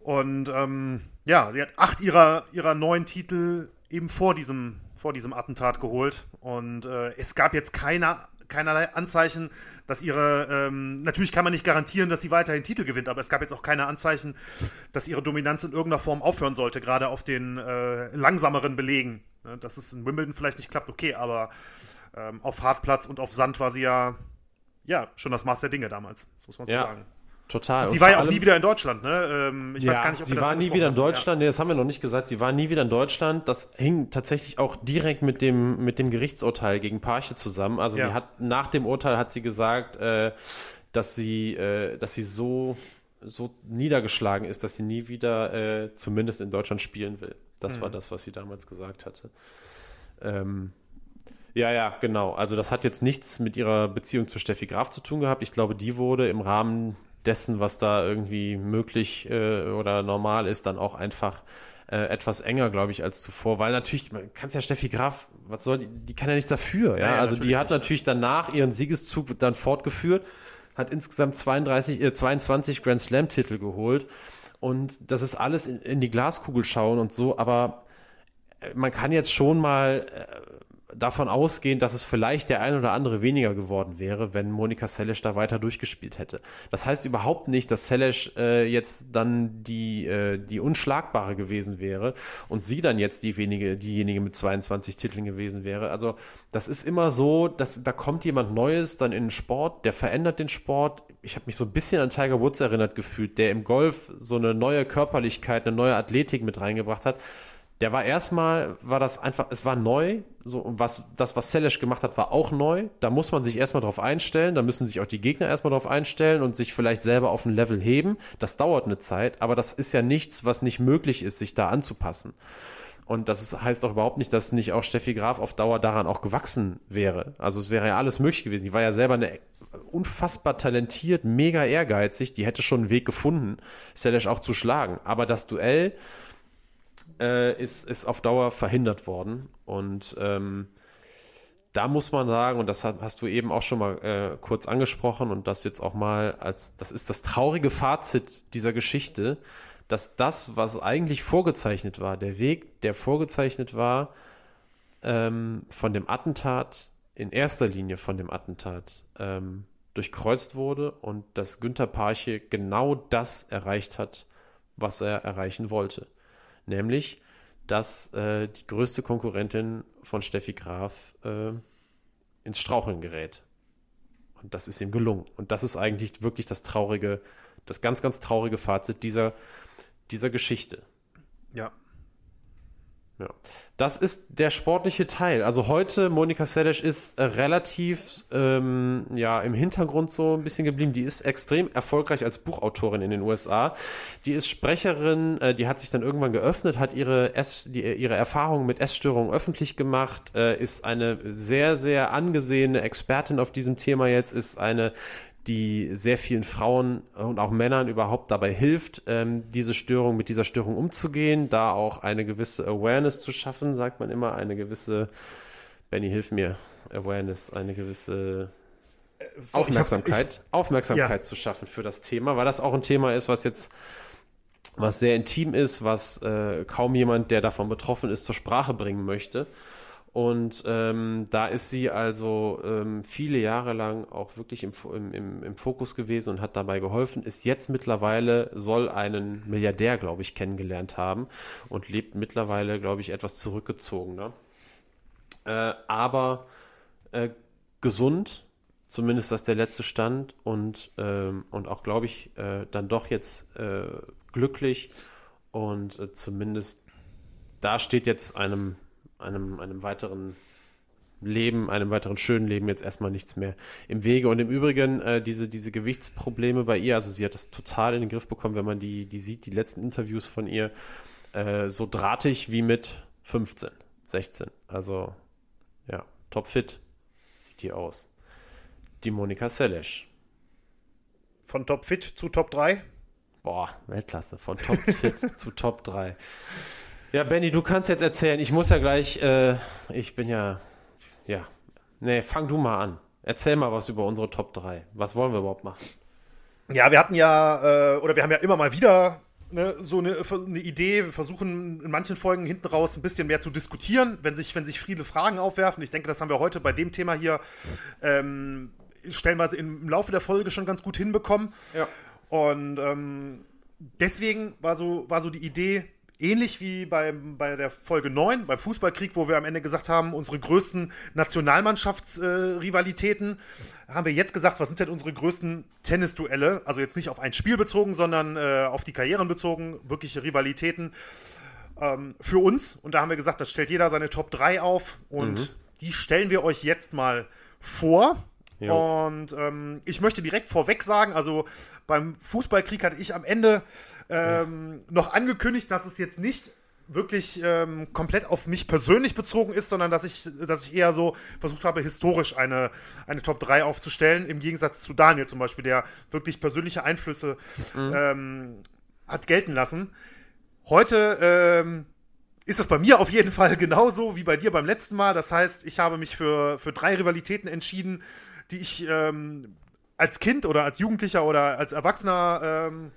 Und ähm, ja, sie hat acht ihrer, ihrer neun Titel eben vor diesem, vor diesem Attentat geholt. Und äh, es gab jetzt keine, keinerlei Anzeichen, dass ihre, ähm, natürlich kann man nicht garantieren, dass sie weiterhin Titel gewinnt, aber es gab jetzt auch keine Anzeichen, dass ihre Dominanz in irgendeiner Form aufhören sollte, gerade auf den äh, langsameren Belegen. Dass es in Wimbledon vielleicht nicht klappt, okay, aber ähm, auf Hartplatz und auf Sand war sie ja, ja schon das Maß der Dinge damals. Das muss man so Ja. sagen. Total. Und sie Und war ja auch nie wieder in Deutschland, ne? Ähm, ich ja, weiß gar nicht, ob sie das war nie wieder in. Deutschland. Nee, das haben wir noch nicht gesagt. Sie war nie wieder in Deutschland. Das hing tatsächlich auch direkt mit dem, mit dem Gerichtsurteil gegen Parche zusammen. Also Ja. sie hat, nach dem Urteil hat sie gesagt, äh, dass sie, äh, dass sie so, so niedergeschlagen ist, dass sie nie wieder, äh, zumindest in Deutschland spielen will. Das Mhm. war das, was sie damals gesagt hatte. Ähm, ja, ja, genau. Also das hat jetzt nichts mit ihrer Beziehung zu Steffi Graf zu tun gehabt. Ich glaube, die wurde im Rahmen dessen, was da irgendwie möglich äh, oder normal ist, dann auch einfach äh, etwas enger, glaube ich, als zuvor. Weil natürlich, man kann ja Steffi Graf, was soll die, die kann ja nichts dafür. Ja, Ja, ja, also die hat natürlich danach ihren Siegeszug dann fortgeführt, hat insgesamt 32, äh, 22 Grand Slam Titel geholt. Und das ist alles in, in die Glaskugel schauen und so, aber man kann jetzt schon mal äh, davon ausgehen, dass es vielleicht der ein oder andere weniger geworden wäre, wenn Monika Seles da weiter durchgespielt hätte. Das heißt überhaupt nicht, dass Seles äh, jetzt dann die, äh, die Unschlagbare gewesen wäre und sie dann jetzt die wenige, diejenige mit 22 Titeln gewesen wäre. Also das ist immer so, dass da kommt jemand Neues dann in den Sport, der verändert den Sport. Ich habe mich so ein bisschen an Tiger Woods erinnert gefühlt, der im Golf so eine neue Körperlichkeit, eine neue Athletik mit reingebracht hat der war erstmal, war das einfach, es war neu, so, was, das, was Selesch gemacht hat, war auch neu. Da muss man sich erstmal drauf einstellen, da müssen sich auch die Gegner erstmal drauf einstellen und sich vielleicht selber auf ein Level heben. Das dauert eine Zeit, aber das ist ja nichts, was nicht möglich ist, sich da anzupassen. Und das ist, heißt auch überhaupt nicht, dass nicht auch Steffi Graf auf Dauer daran auch gewachsen wäre. Also es wäre ja alles möglich gewesen. Die war ja selber eine unfassbar talentiert, mega ehrgeizig. Die hätte schon einen Weg gefunden, Selesch auch zu schlagen. Aber das Duell äh, ist, ist auf Dauer verhindert worden. Und ähm, da muss man sagen, und das hast, du eben auch schon mal äh, kurz angesprochen und das jetzt auch mal als, das ist das traurige Fazit dieser Geschichte, dass das, was eigentlich vorgezeichnet war, der Weg, der vorgezeichnet war, ähm, von dem Attentat, in erster Linie von dem Attentat, ähm, durchkreuzt wurde und dass Günther Parche genau das erreicht hat, was er erreichen wollte. Nämlich, dass äh, die größte Konkurrentin von Steffi Graf äh, ins Straucheln gerät. Und das ist ihm gelungen. Und das ist eigentlich wirklich das traurige, das ganz, ganz traurige Fazit dieser, dieser Geschichte. Ja. Ja. Das ist der sportliche Teil. Also heute, Monika Seles ist relativ ähm, ja, im Hintergrund so ein bisschen geblieben. Die ist extrem erfolgreich als Buchautorin in den USA. Die ist Sprecherin, äh, die hat sich dann irgendwann geöffnet, hat ihre, Ess, die, ihre Erfahrungen mit Essstörungen öffentlich gemacht, äh, ist eine sehr, sehr angesehene Expertin auf diesem Thema jetzt, ist eine die sehr vielen Frauen und auch Männern überhaupt dabei hilft, ähm, diese Störung, mit dieser Störung umzugehen, da auch eine gewisse Awareness zu schaffen, sagt man immer, eine gewisse, Benny, hilf mir, Awareness, eine gewisse So, Aufmerksamkeit, Aufmerksamkeit Ja. zu schaffen für das Thema, weil das auch ein Thema ist, was jetzt was sehr intim ist, was äh, kaum jemand, der davon betroffen ist, zur Sprache bringen möchte. Und ähm, da ist sie also ähm, viele Jahre lang auch wirklich im, im, im, Fokus gewesen und hat dabei geholfen. Ist jetzt mittlerweile, soll einen Milliardär, glaube ich, kennengelernt haben und lebt mittlerweile, glaube ich, etwas zurückgezogener. Äh, aber äh, gesund, zumindest das der letzte Stand und, ähm, und auch, glaube ich, äh, dann doch jetzt äh, glücklich und äh, zumindest da steht jetzt einem, einem, einem weiteren Leben, einem weiteren schönen Leben jetzt erstmal nichts mehr im Wege. Und im Übrigen, äh, diese, diese Gewichtsprobleme bei ihr, also sie hat das total in den Griff bekommen, wenn man die, die sieht, die letzten Interviews von ihr, äh, so drahtig wie mit 15, 16. Also, ja, topfit sieht die aus. Die Monika Seles. Von Top Fit zu Top 3. Boah, Weltklasse. Von Top Fit zu Top 3. Ja, Benny, du kannst jetzt erzählen. Ich muss ja gleich, äh, ich bin ja, ja. Nee, fang du mal an. Erzähl mal was über unsere Top 3. Was wollen wir überhaupt machen? Ja, wir hatten ja, äh, oder wir haben ja immer mal wieder ne, so eine, eine Idee. Wir versuchen in manchen Folgen hinten raus ein bisschen mehr zu diskutieren, wenn sich, wenn sich viele Fragen aufwerfen. Ich denke, das haben wir heute bei dem Thema hier ähm, stellenweise im Laufe der Folge schon ganz gut hinbekommen. Ja. Und ähm, deswegen war so, war so die Idee, ähnlich wie beim, bei der Folge 9, beim Fußballkrieg, wo wir am Ende gesagt haben, unsere größten Nationalmannschaftsrivalitäten, äh, haben wir jetzt gesagt, was sind denn unsere größten Tennisduelle? Also jetzt nicht auf ein Spiel bezogen, sondern äh, auf die Karrieren bezogen, wirkliche Rivalitäten ähm, für uns. Und da haben wir gesagt, das stellt jeder seine Top 3 auf und die stellen wir euch jetzt mal vor. Jo. Und ähm, ich möchte direkt vorweg sagen, also beim Fußballkrieg hatte ich am Ende ähm, noch angekündigt, dass es jetzt nicht wirklich ähm, komplett auf mich persönlich bezogen ist, sondern dass ich, dass ich eher so versucht habe, historisch eine, eine Top 3 aufzustellen, im Gegensatz zu Daniel zum Beispiel, der wirklich persönliche Einflüsse ähm, hat gelten lassen. Heute ähm, ist es bei mir auf jeden Fall genauso wie bei dir beim letzten Mal. Das heißt, ich habe mich für, für drei Rivalitäten entschieden, die ich ähm, als Kind oder als Jugendlicher oder als Erwachsener ähm,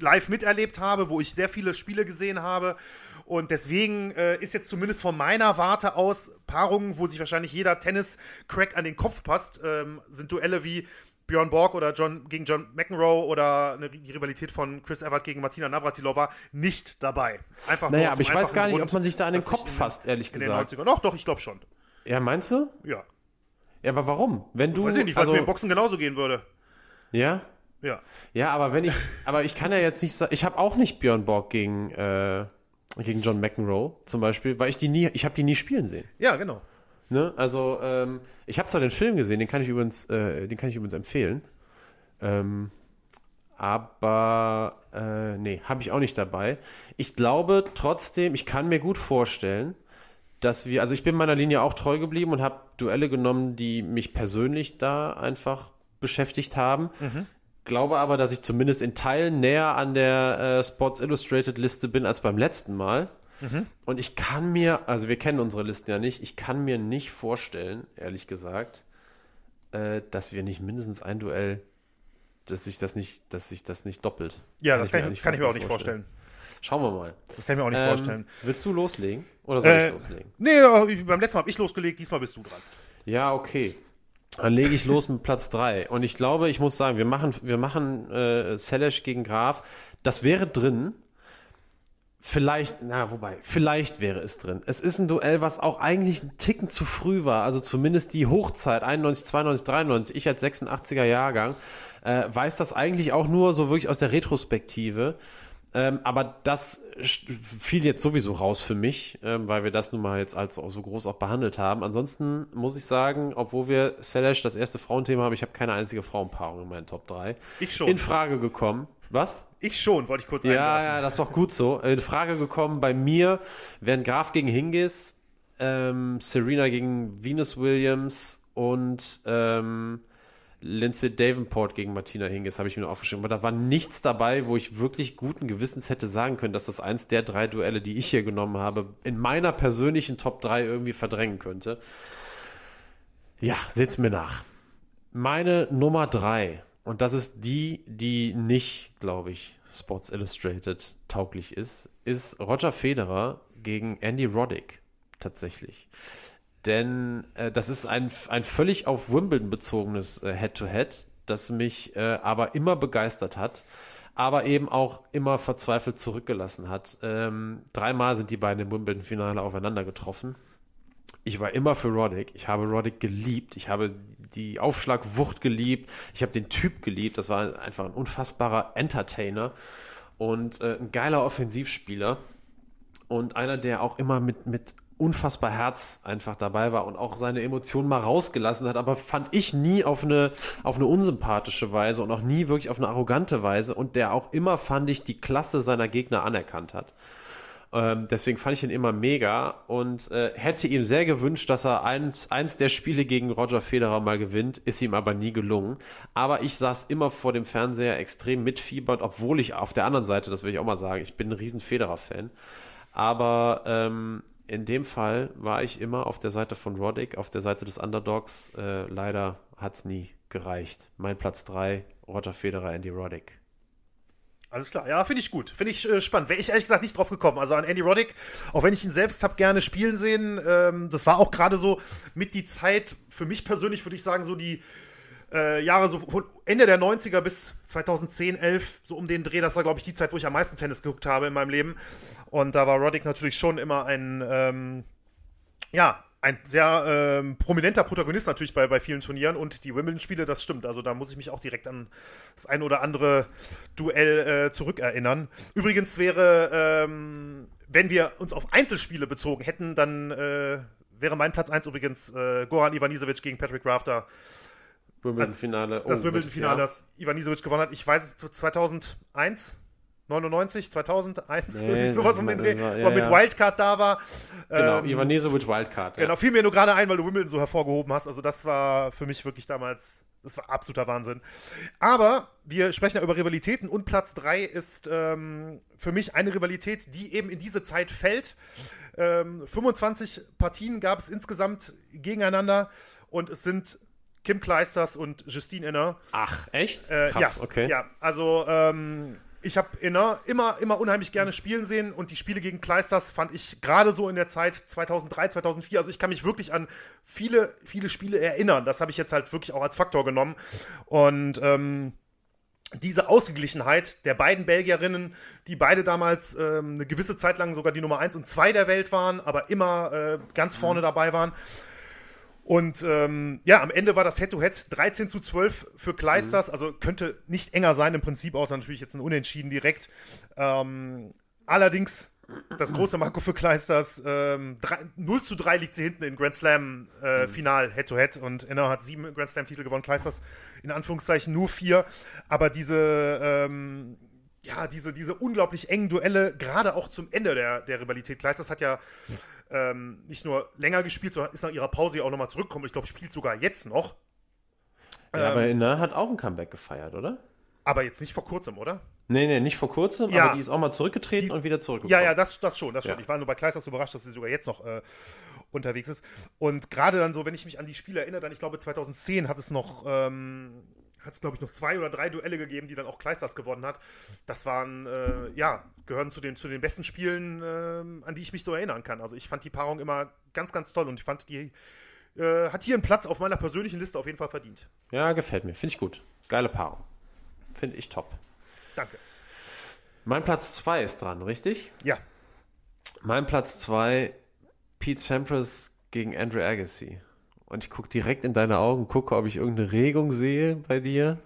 live miterlebt habe, wo ich sehr viele Spiele gesehen habe. Und deswegen äh, ist jetzt zumindest von meiner Warte aus Paarungen, wo sich wahrscheinlich jeder Tennis-Crack an den Kopf passt, ähm, sind Duelle wie Björn Borg oder John gegen John McEnroe oder eine, die Rivalität von Chris Evert gegen Martina Navratilova nicht dabei. Einfach Naja, aber ich weiß gar nicht, Grund, ob man sich da an den Kopf fasst, ehrlich gesagt. 90ern. Doch, doch, ich glaube schon. Ja, meinst du? Ja. Ja, aber warum? Wenn du. Weiß ich nicht, weil also, es mir im Boxen genauso gehen würde. ja? Ja. Ja, aber wenn ich, aber ich kann ja jetzt nicht sagen, ich habe auch nicht Björn Borg gegen, äh, gegen John McEnroe zum Beispiel, weil ich die nie, ich habe die nie spielen sehen. Ja, genau. Ne? Also ähm, ich habe zwar den Film gesehen, den kann ich übrigens, äh, den kann ich übrigens empfehlen, ähm, aber äh, nee, habe ich auch nicht dabei. Ich glaube trotzdem, ich kann mir gut vorstellen, dass wir, also ich bin meiner Linie auch treu geblieben und habe Duelle genommen, die mich persönlich da einfach beschäftigt haben. Glaube aber, dass ich zumindest in Teilen näher an der äh, Sports Illustrated Liste bin als beim letzten Mal. Und ich kann mir, also wir kennen unsere Listen ja nicht, ich kann mir nicht vorstellen, ehrlich gesagt, äh, dass wir nicht mindestens ein Duell, dass sich das nicht, dass sich das nicht doppelt. Ja, das kann, mir ich, kann ich fast mir auch nicht vorstellen. Schauen wir mal. Das kann ich mir auch nicht Ähm, vorstellen. Willst du loslegen? Oder soll Äh, ich loslegen? Nee, ich- beim letzten Mal habe ich losgelegt, diesmal bist du dran. Ja, okay. Dann lege ich los mit Platz 3. Und ich glaube, ich muss sagen, wir machen, wir machen äh, Selesch gegen Graf. Das wäre drin. Vielleicht, na, wobei, vielleicht wäre es drin. Es ist ein Duell, was auch eigentlich ein Ticken zu früh war. Also zumindest die Hochzeit, 91, 92, 93, ich als 86er Jahrgang, äh, weiß das eigentlich auch nur so wirklich aus der Retrospektive. Ähm, aber das fiel jetzt sowieso raus für mich, ähm, weil wir das nun mal jetzt als auch so groß auch behandelt haben. Ansonsten muss ich sagen, obwohl wir Selesh das erste Frauenthema haben, ich habe keine einzige Frauenpaarung in meinen Top 3 Ich schon. in Frage gekommen. Was? Ich schon, wollte ich kurz Ja, einwerfen. ja, das ist doch gut so. In Frage gekommen bei mir wären Graf gegen Hingis, ähm, Serena gegen Venus Williams und ähm, Lindsay Davenport gegen Martina Hingis habe ich mir aufgeschrieben. Aber da war nichts dabei, wo ich wirklich guten Gewissens hätte sagen können, dass das eins der drei Duelle, die ich hier genommen habe, in meiner persönlichen Top 3 irgendwie verdrängen könnte. Ja, seht's mir nach. Meine Nummer 3, und das ist die, die nicht, glaube ich, Sports Illustrated tauglich ist, ist Roger Federer gegen Andy Roddick. tatsächlich. Denn äh, das ist ein, ein völlig auf Wimbledon bezogenes äh, Head-to-Head, das mich äh, aber immer begeistert hat, aber eben auch immer verzweifelt zurückgelassen hat. Ähm, dreimal sind die beiden im Wimbledon-Finale aufeinander getroffen. Ich war immer für Roddick. Ich habe Roddick geliebt. Ich habe die Aufschlagwucht geliebt. Ich habe den Typ geliebt. Das war einfach ein unfassbarer Entertainer und äh, ein geiler Offensivspieler und einer, der auch immer mit, mit unfassbar Herz einfach dabei war und auch seine Emotionen mal rausgelassen hat, aber fand ich nie auf eine, auf eine unsympathische Weise und auch nie wirklich auf eine arrogante Weise und der auch immer, fand ich, die Klasse seiner Gegner anerkannt hat. Ähm, deswegen fand ich ihn immer mega und äh, hätte ihm sehr gewünscht, dass er eins, eins der Spiele gegen Roger Federer mal gewinnt, ist ihm aber nie gelungen. Aber ich saß immer vor dem Fernseher extrem mitfiebert, obwohl ich auf der anderen Seite, das will ich auch mal sagen, ich bin ein riesen Federer-Fan. Aber ähm, in dem Fall war ich immer auf der Seite von Roddick, auf der Seite des Underdogs. Äh, leider hat es nie gereicht. Mein Platz 3, Roger Federer, Andy Roddick. Alles klar, ja, finde ich gut. Finde ich äh, spannend. Wäre ich ehrlich gesagt nicht drauf gekommen. Also an Andy Roddick, auch wenn ich ihn selbst habe gerne spielen sehen, ähm, das war auch gerade so mit die Zeit, für mich persönlich würde ich sagen, so die äh, Jahre so Ende der 90er bis 2010, 11, so um den Dreh, das war, glaube ich, die Zeit, wo ich am meisten Tennis geguckt habe in meinem Leben. Und da war Roddick natürlich schon immer ein, ähm, ja, ein sehr ähm, prominenter Protagonist natürlich bei, bei vielen Turnieren und die Wimbledon-Spiele, das stimmt. Also da muss ich mich auch direkt an das ein oder andere Duell äh, zurückerinnern. Übrigens wäre, ähm, wenn wir uns auf Einzelspiele bezogen hätten, dann äh, wäre mein Platz 1 übrigens äh, Goran Ivanisevic gegen Patrick Rafter. Wimbledon-Finale. Oh, das Wimbledon-Finale, das Ivanisevic gewonnen hat. Ich weiß es 2001, 99, 2001, Nee, sowas um den Dreh, war- wo er mit. Wildcard da war. Genau, Ähm, Ivanisevic Wildcard. Ja. Genau, fiel mir nur gerade ein, weil du Wimbledon so hervorgehoben hast. Also das war für mich wirklich damals, das war absoluter Wahnsinn. Aber wir sprechen ja über Rivalitäten und Platz 3 ist ähm, für mich eine Rivalität, die eben in diese Zeit fällt. Ähm, 25 Partien gab es insgesamt gegeneinander und es sind Kim Kleisters und Justine Inner. Ach, echt? Äh, Krass, ja, okay. Ja, also ähm, ich habe Inner immer, immer unheimlich gerne spielen sehen und die Spiele gegen Kleisters fand ich gerade so in der Zeit 2003, 2004, also ich kann mich wirklich an viele, viele Spiele erinnern. Das habe ich jetzt halt wirklich auch als Faktor genommen. Und ähm, diese Ausgeglichenheit der beiden Belgierinnen, die beide damals ähm, eine gewisse Zeit lang sogar die Nummer 1 und 2 der Welt waren, aber immer äh, ganz vorne dabei waren. Und ähm, ja, am Ende war das Head-to-Head 13 zu 12 für Kleisters, also könnte nicht enger sein im Prinzip, außer natürlich jetzt ein Unentschieden direkt. Ähm, allerdings das große Marco für Kleisters, ähm, drei, 0 zu 3 liegt sie hinten in Grand Slam äh, Final Head-to-Head. Und Enna hat sieben Grand Slam Titel gewonnen, Kleisters in Anführungszeichen nur vier, aber diese ähm, ja, diese, diese unglaublich engen Duelle, gerade auch zum Ende der, der Rivalität. Kleisters hat ja ähm, nicht nur länger gespielt, sondern ist nach ihrer Pause ja auch nochmal zurückgekommen. Ich glaube, spielt sogar jetzt noch. Ja, aber Inna hat auch ein Comeback gefeiert, oder? Aber jetzt nicht vor kurzem, oder? Nee, nee, nicht vor kurzem, Ja. aber die ist auch mal zurückgetreten ist- und wieder zurückgekommen. Ja, ja, das, das schon, das schon. Ja. Ich war nur bei Kleisters überrascht, dass sie sogar jetzt noch äh, unterwegs ist. Und gerade dann so, wenn ich mich an die Spiele erinnere, dann, ich glaube, 2010 hat es noch, ähm, hat es, glaube ich, noch zwei oder drei Duelle gegeben, die dann auch Kleisters gewonnen hat. Das waren, äh, ja, gehören zu den, zu den besten Spielen, ähm, an die ich mich so erinnern kann. Also ich fand die Paarung immer ganz, ganz toll und ich fand, die äh, hat hier einen Platz auf meiner persönlichen Liste auf jeden Fall verdient. Ja, gefällt mir. Finde ich gut. Geile Paarung. Finde ich top. Danke. Mein Platz 2 ist dran, richtig? Ja, Mein Platz 2, Pete Sampras gegen Andrew Agassi. Und ich gucke direkt in deine Augen, gucke, ob ich irgendeine Regung sehe bei dir.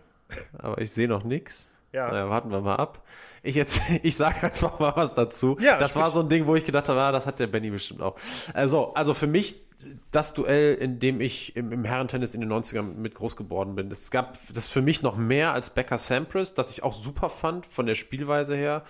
Aber ich sehe noch nichts. Ja. Naja, warten wir mal ab. Ich jetzt, ich sage einfach mal was dazu. Ja, das war so ein Ding, wo ich gedacht habe, ah, das hat der Benny bestimmt auch. Also, also für mich das Duell, in dem ich im, im Herrentennis in den 90ern mit groß geworden bin. Es gab das für mich noch mehr als Becker Sampras, das ich auch super fand von der Spielweise her.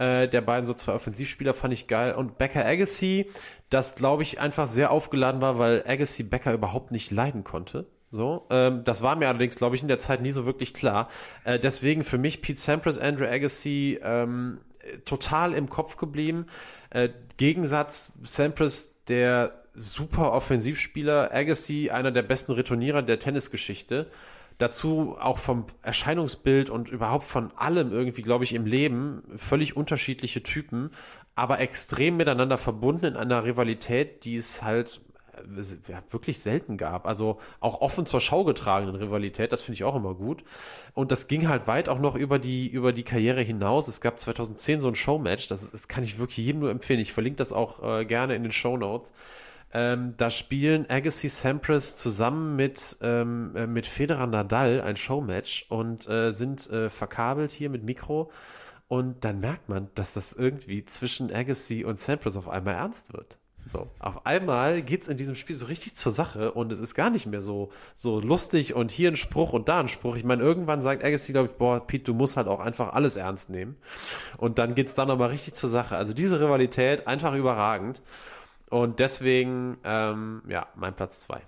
Äh, der beiden so zwei Offensivspieler fand ich geil. Und Becker Agassi, das glaube ich einfach sehr aufgeladen war, weil Agassi Becker überhaupt nicht leiden konnte. So, ähm, das war mir allerdings, glaube ich, in der Zeit nie so wirklich klar. Äh, deswegen für mich Pete Sampras, Andrew Agassi ähm, äh, total im Kopf geblieben. Äh, Gegensatz Sampras, der super Offensivspieler, Agassi einer der besten Returnierer der Tennisgeschichte. Dazu auch vom Erscheinungsbild und überhaupt von allem irgendwie, glaube ich, im Leben völlig unterschiedliche Typen, aber extrem miteinander verbunden in einer Rivalität, die es halt äh, wirklich selten gab. Also auch offen zur Schau getragenen Rivalität, das finde ich auch immer gut. Und das ging halt weit auch noch über die, über die Karriere hinaus. Es gab 2010 so ein Showmatch, das, das kann ich wirklich jedem nur empfehlen. Ich verlinke das auch äh, gerne in den Show Notes. Ähm, da spielen Agassi Sampras zusammen mit, ähm, äh, mit Federer Nadal ein Showmatch und äh, sind äh, verkabelt hier mit Mikro. Und dann merkt man, dass das irgendwie zwischen Agassi und Sampras auf einmal ernst wird. So, auf einmal geht's in diesem Spiel so richtig zur Sache und es ist gar nicht mehr so, so lustig und hier ein Spruch und da ein Spruch. Ich meine, irgendwann sagt Agassi, glaube ich, boah, Pete, du musst halt auch einfach alles ernst nehmen. Und dann geht's dann nochmal richtig zur Sache. Also diese Rivalität einfach überragend. Und deswegen, ähm, ja, mein Platz zwei.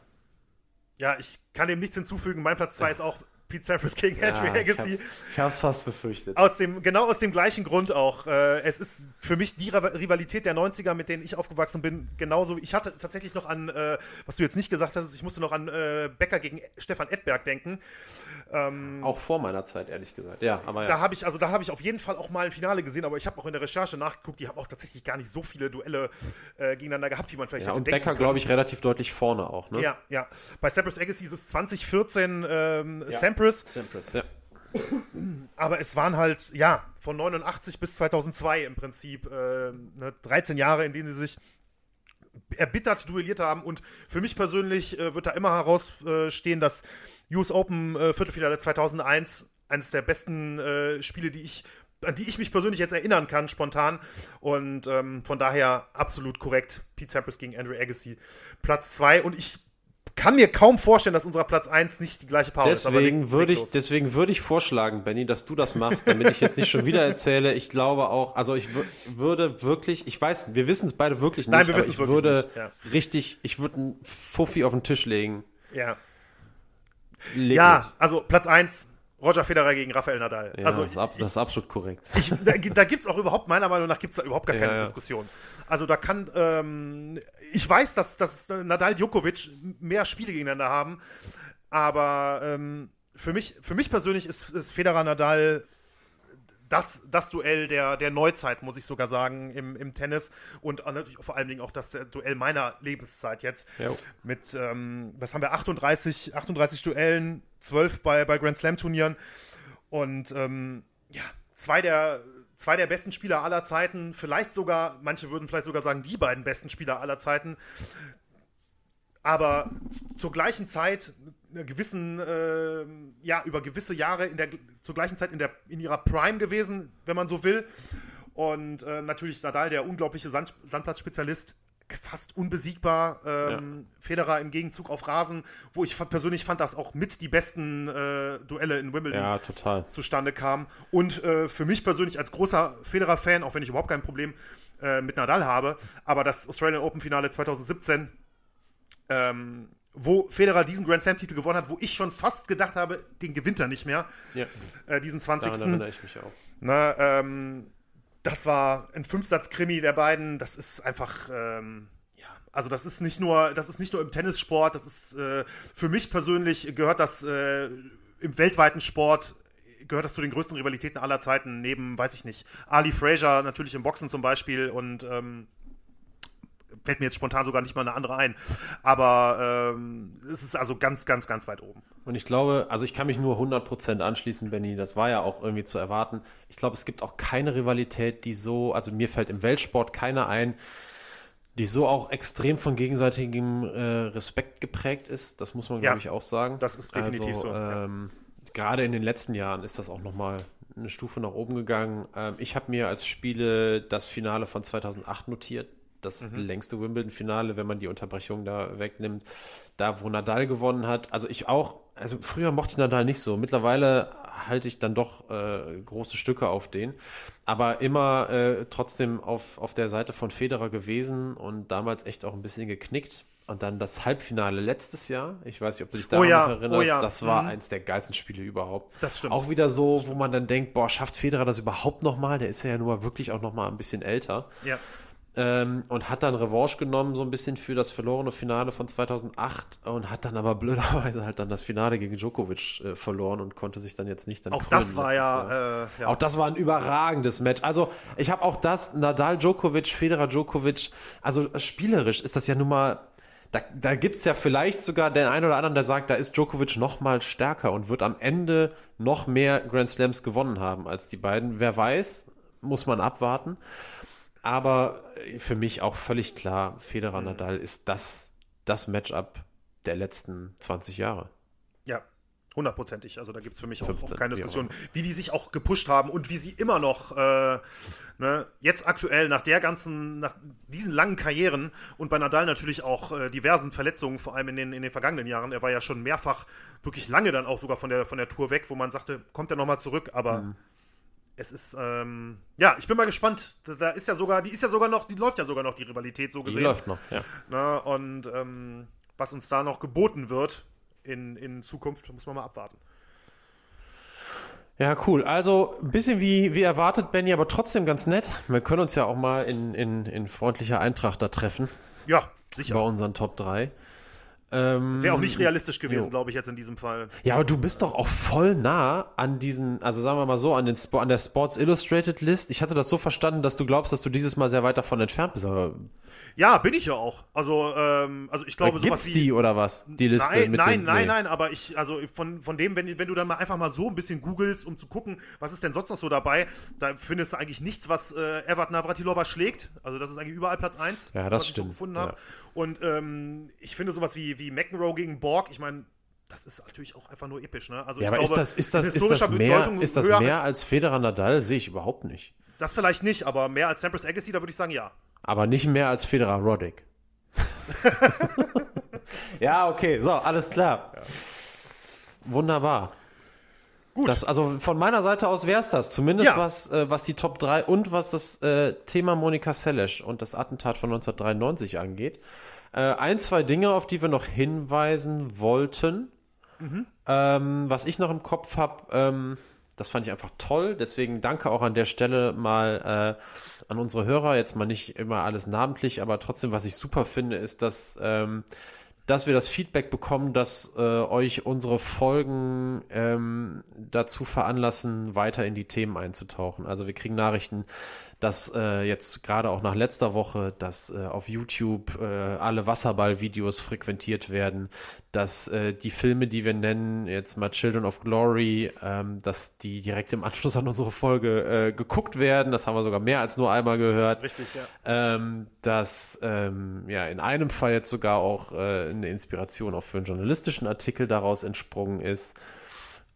Ja, ich kann dem nichts hinzufügen. Mein Platz zwei ist auch Pete Sampras gegen Andrew Ja, ich Agassi. ich hab's fast befürchtet. Aus dem, genau aus dem gleichen Grund auch. Äh, es ist für mich die Riva- Rivalität der 90er, mit denen ich aufgewachsen bin, genauso. Ich hatte tatsächlich noch an, äh, was du jetzt nicht gesagt hast, ich musste noch an äh, Becker gegen Stefan Edberg denken. Auch vor meiner Zeit, ehrlich gesagt. Ja, aber Da ja. habe ich, also da habe ich auf jeden Fall auch mal ein Finale gesehen, aber ich habe auch in der Recherche nachgeguckt, die haben auch tatsächlich gar nicht so viele Duelle äh, gegeneinander gehabt, wie man vielleicht ja hätte und denken Becker, glaube ich, relativ deutlich vorne auch, ne? Ja, ja. Bei Sampras Agassi ist es 2014 ähm, Ja. Sampras, Sampras, ja. aber es waren halt, ja, von 89 bis 2002 im Prinzip äh, ne, 13 Jahre, in denen sie sich erbittert duelliert haben und für mich persönlich äh, wird da immer herausstehen, dass US Open äh, Viertelfinale 2001 eines der besten äh, Spiele, die ich an die ich mich persönlich jetzt erinnern kann, spontan. Und ähm, von daher absolut korrekt. Pete Sampras gegen Andrew Agassi. Platz 2. Und ich kann mir kaum vorstellen, dass unser Platz 1 nicht die gleiche Pause ist. aber Deswegen leg- würde ich, deswegen würde ich vorschlagen, Benny, dass du das machst, damit ich jetzt nicht schon wieder erzähle. Ich glaube auch, also ich wür- würde wirklich, ich weiß, wir wissen es beide wirklich nicht, Nein, wir aber wissen es ich würde nicht, ja. richtig, ich würde einen Fuffi auf den Tisch legen. Ja, Leg ja los. also Platz 1, Roger Federer gegen Rafael Nadal. Ja, also das, ist ab, das ist absolut korrekt. Ich, da da gibt es auch überhaupt, meiner Meinung nach, gibt es da überhaupt gar keine Ja, ja. Diskussion. Also da kann, ähm, ich weiß, dass, dass Nadal Djokovic mehr Spiele gegeneinander haben, aber ähm, für, mich, für mich persönlich ist, ist Federer Nadal das, das Duell der, der Neuzeit, muss ich sogar sagen, im, im Tennis und natürlich vor allen Dingen auch das Duell meiner Lebenszeit jetzt. Jo. Mit, ähm, was haben wir, 38, 38 Duellen, 12 bei, bei Grand Slam Turnieren und ähm, ja, zwei der, zwei der besten Spieler aller Zeiten, vielleicht sogar, manche würden vielleicht sogar sagen, die beiden besten Spieler aller Zeiten. Aber zur gleichen Zeit, einer gewissen, äh, ja, über gewisse Jahre in der, zur gleichen Zeit in, der, in ihrer Prime gewesen, wenn man so will. Und äh, natürlich Nadal, der unglaubliche Sand, Sandplatzspezialist, fast unbesiegbar. Ähm, Federer im Gegenzug auf Rasen, wo ich persönlich fand, dass auch mit die besten äh, Duelle in Wimbledon Ja, total. zustande kam. Und äh, für mich persönlich als großer Federer-Fan, auch wenn ich überhaupt kein Problem äh, mit Nadal habe, aber das Australian Open-Finale 2017, ähm, wo Federer diesen Grand Slam-Titel gewonnen hat, wo ich schon fast gedacht habe, den gewinnt er nicht mehr, Ja, äh, diesen daran 20. erinnere ich mich auch. Na, ähm, das war ein Fünfsatz-Krimi der beiden. Das ist einfach, ähm, ja, also das ist nicht nur, das ist nicht nur im Tennissport, das ist äh, für mich persönlich gehört das äh, im weltweiten Sport gehört das zu den größten Rivalitäten aller Zeiten, neben, weiß ich nicht, Ali Frazier natürlich im Boxen zum Beispiel und ähm, fällt mir jetzt spontan sogar nicht mal eine andere ein. Aber ähm, es ist also ganz, ganz, ganz weit oben. Und ich glaube, also ich kann mich nur 100% anschließen, Benny, das war ja auch irgendwie zu erwarten. Ich glaube, es gibt auch keine Rivalität, die so, also mir fällt im Weltsport keine ein, die so auch extrem von gegenseitigem äh, Respekt geprägt ist. Das muss man, glaube Ja, ich, auch sagen. das ist definitiv also, so, ja. Ähm, Gerade in den letzten Jahren ist das auch nochmal eine Stufe nach oben gegangen. Ähm, ich habe mir als Spiele das Finale von 2008 notiert. Das Mhm. längste Wimbledon-Finale, wenn man die Unterbrechung da wegnimmt. Da, wo Nadal gewonnen hat. Also ich auch, also früher mochte ich Nadal nicht so. Mittlerweile halte ich dann doch äh, große Stücke auf den. Aber immer äh, trotzdem auf, auf der Seite von Federer gewesen und damals echt auch ein bisschen geknickt. Und dann das Halbfinale letztes Jahr, ich weiß nicht, ob du dich daran Oh ja, noch erinnerst, oh ja, das war mhm. eins der geilsten Spiele überhaupt. Das stimmt. Auch wieder so, wo man dann denkt, boah, schafft Federer das überhaupt nochmal? Der ist ja nun mal wirklich auch nochmal ein bisschen älter. Ja. Ähm, und hat dann Revanche genommen, so ein bisschen für das verlorene Finale von 2008 und hat dann aber blöderweise halt dann das Finale gegen Djokovic äh, verloren und konnte sich dann jetzt nicht dann Auch das war ja, äh, ja. Auch das war ein überragendes Match. Also, ich habe auch das, Nadal Djokovic, Federer Djokovic, also spielerisch ist das ja nun mal, da, da gibt's ja vielleicht sogar den einen oder anderen, der sagt, da ist Djokovic noch mal stärker und wird am Ende noch mehr Grand Slams gewonnen haben als die beiden. Wer weiß, muss man abwarten. Aber für mich auch völlig klar, Federer Mhm. Nadal ist das, das Matchup der letzten 20 Jahre. Ja, hundertprozentig. Also da gibt es für mich auch, 15, auch keine Diskussion, wie die sich auch gepusht haben und wie sie immer noch äh, ne, jetzt aktuell nach der ganzen, nach diesen langen Karrieren und bei Nadal natürlich auch äh, diversen Verletzungen, vor allem in den, in den vergangenen Jahren. Er war ja schon mehrfach wirklich lange dann auch sogar von der, von der Tour weg, wo man sagte, kommt er nochmal zurück, aber Mhm. Es ist, ähm, ja, ich bin mal gespannt. Da, ist ja sogar, die ist ja sogar noch, die läuft ja sogar noch, die Rivalität so Die gesehen. läuft noch, ja. Ne, und ähm, was uns da noch geboten wird in, in Zukunft, muss man mal abwarten. Ja, cool. Also ein bisschen wie, wie erwartet, Benny, aber trotzdem ganz nett. Wir können uns ja auch mal in, in, in freundlicher Eintracht da treffen, Ja, bei sicher. unseren Top 3. Ähm, Wäre auch nicht realistisch gewesen, glaube ich, jetzt in diesem Fall. Ja, aber du bist doch auch voll nah an diesen, also sagen wir mal so, an, den Spo an der Sports Illustrated List. Ich hatte das so verstanden, dass du glaubst, dass du dieses Mal sehr weit davon entfernt bist. Aber Ja, bin ich ja auch. Also, ähm, also ich glaube, gibt's wie. die oder was? Die Liste Nein, mit nein, den, nein, nee. nein, aber ich, also von, von dem, wenn, wenn du dann mal einfach mal so ein bisschen googelst, um zu gucken, was ist denn sonst noch so dabei, da findest du eigentlich nichts, was äh, Evert Navratilova schlägt. Also das ist eigentlich überall Platz 1, Ja, das was ich so stimmt, gefunden ja. habe. Und ähm, ich finde sowas wie, wie McEnroe gegen Borg, ich meine, das ist natürlich auch einfach nur episch, ne? Also Ja, ich aber ist glaube, das, ist das, ist das mehr, ist das mehr als Federer Nadal? Sehe ich überhaupt nicht. Das vielleicht nicht, aber mehr als Sampras Agassi, da würde ich sagen, ja. Aber nicht mehr als Federer Roddick. ja, okay, so, alles klar. Wunderbar. Gut. Das, also von meiner Seite aus wäre es das. Zumindest Ja. was, äh, was die Top 3 und was das äh, Thema Monika Seles und das Attentat von 1993 angeht. Äh, ein, zwei Dinge, auf die wir noch hinweisen wollten. Ähm, was ich noch im Kopf habe, ähm, das fand ich einfach toll. Deswegen danke auch an der Stelle mal äh, an unsere Hörer. Jetzt mal nicht immer alles namentlich, aber trotzdem, was ich super finde, ist, dass, ähm, dass wir das Feedback bekommen, dass äh, euch unsere Folgen ähm, dazu veranlassen, weiter in die Themen einzutauchen. Also wir kriegen Nachrichten, dass äh, jetzt gerade auch nach letzter Woche, dass äh, auf YouTube äh, alle Wasserball-Videos frequentiert werden, dass äh, die Filme, die wir nennen, jetzt mal Children of Glory, ähm, dass die direkt im Anschluss an unsere Folge äh, geguckt werden. Das haben wir sogar mehr als nur einmal gehört. Richtig, ja. Ähm, dass ähm, ja in einem Fall jetzt sogar auch äh, eine Inspiration auch für einen journalistischen Artikel daraus entsprungen ist.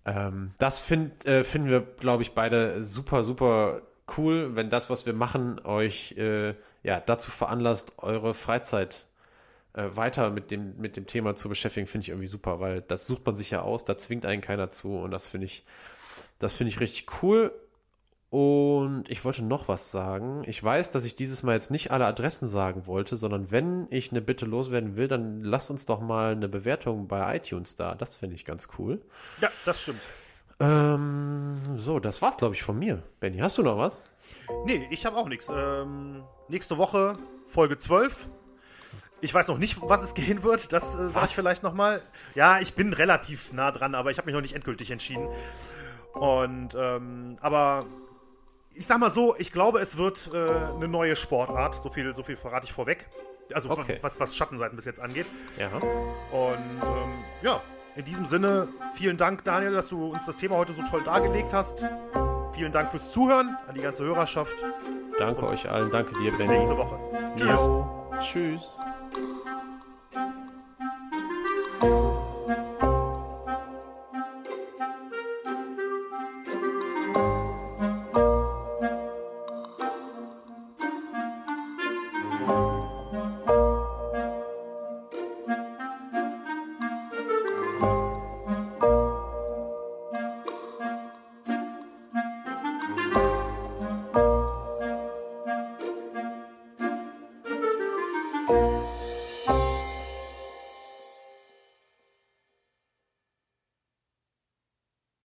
Ähm, das find, äh, finden wir, glaube ich, beide super, super cool, wenn das, was wir machen, euch äh, ja dazu veranlasst, eure Freizeit äh, weiter mit dem, mit dem Thema zu beschäftigen, finde ich irgendwie super, weil das sucht man sich ja aus, da zwingt einen keiner zu und das finde ich, das finde ich richtig cool. Und ich wollte noch was sagen. Ich weiß, dass ich dieses Mal jetzt nicht alle Adressen sagen wollte, sondern wenn ich eine Bitte loswerden will, dann lasst uns doch mal eine Bewertung bei iTunes da. Das finde ich ganz cool. Ja, das stimmt. Ähm, so, das war's, glaube ich, von mir. Benny, hast du noch was? Nee, ich habe auch nichts. Ähm, nächste Woche Folge 12. Ich weiß noch nicht, was es gehen wird. Das äh, sage ich vielleicht nochmal. Ja, ich bin relativ nah dran, aber ich habe mich noch nicht endgültig entschieden. Und, ähm, aber ich sag mal so, ich glaube, es wird äh, eine neue Sportart. So viel, so viel verrate ich vorweg. Also Okay. was, was Schattenseiten bis jetzt angeht. Ja. Und ähm, ja, in diesem Sinne, vielen Dank, Daniel, dass du uns das Thema heute so toll dargelegt hast. Vielen Dank fürs Zuhören an die ganze Hörerschaft. Danke euch allen. Danke dir, Bis Benny. nächste Woche. Tschüss. Tschüss.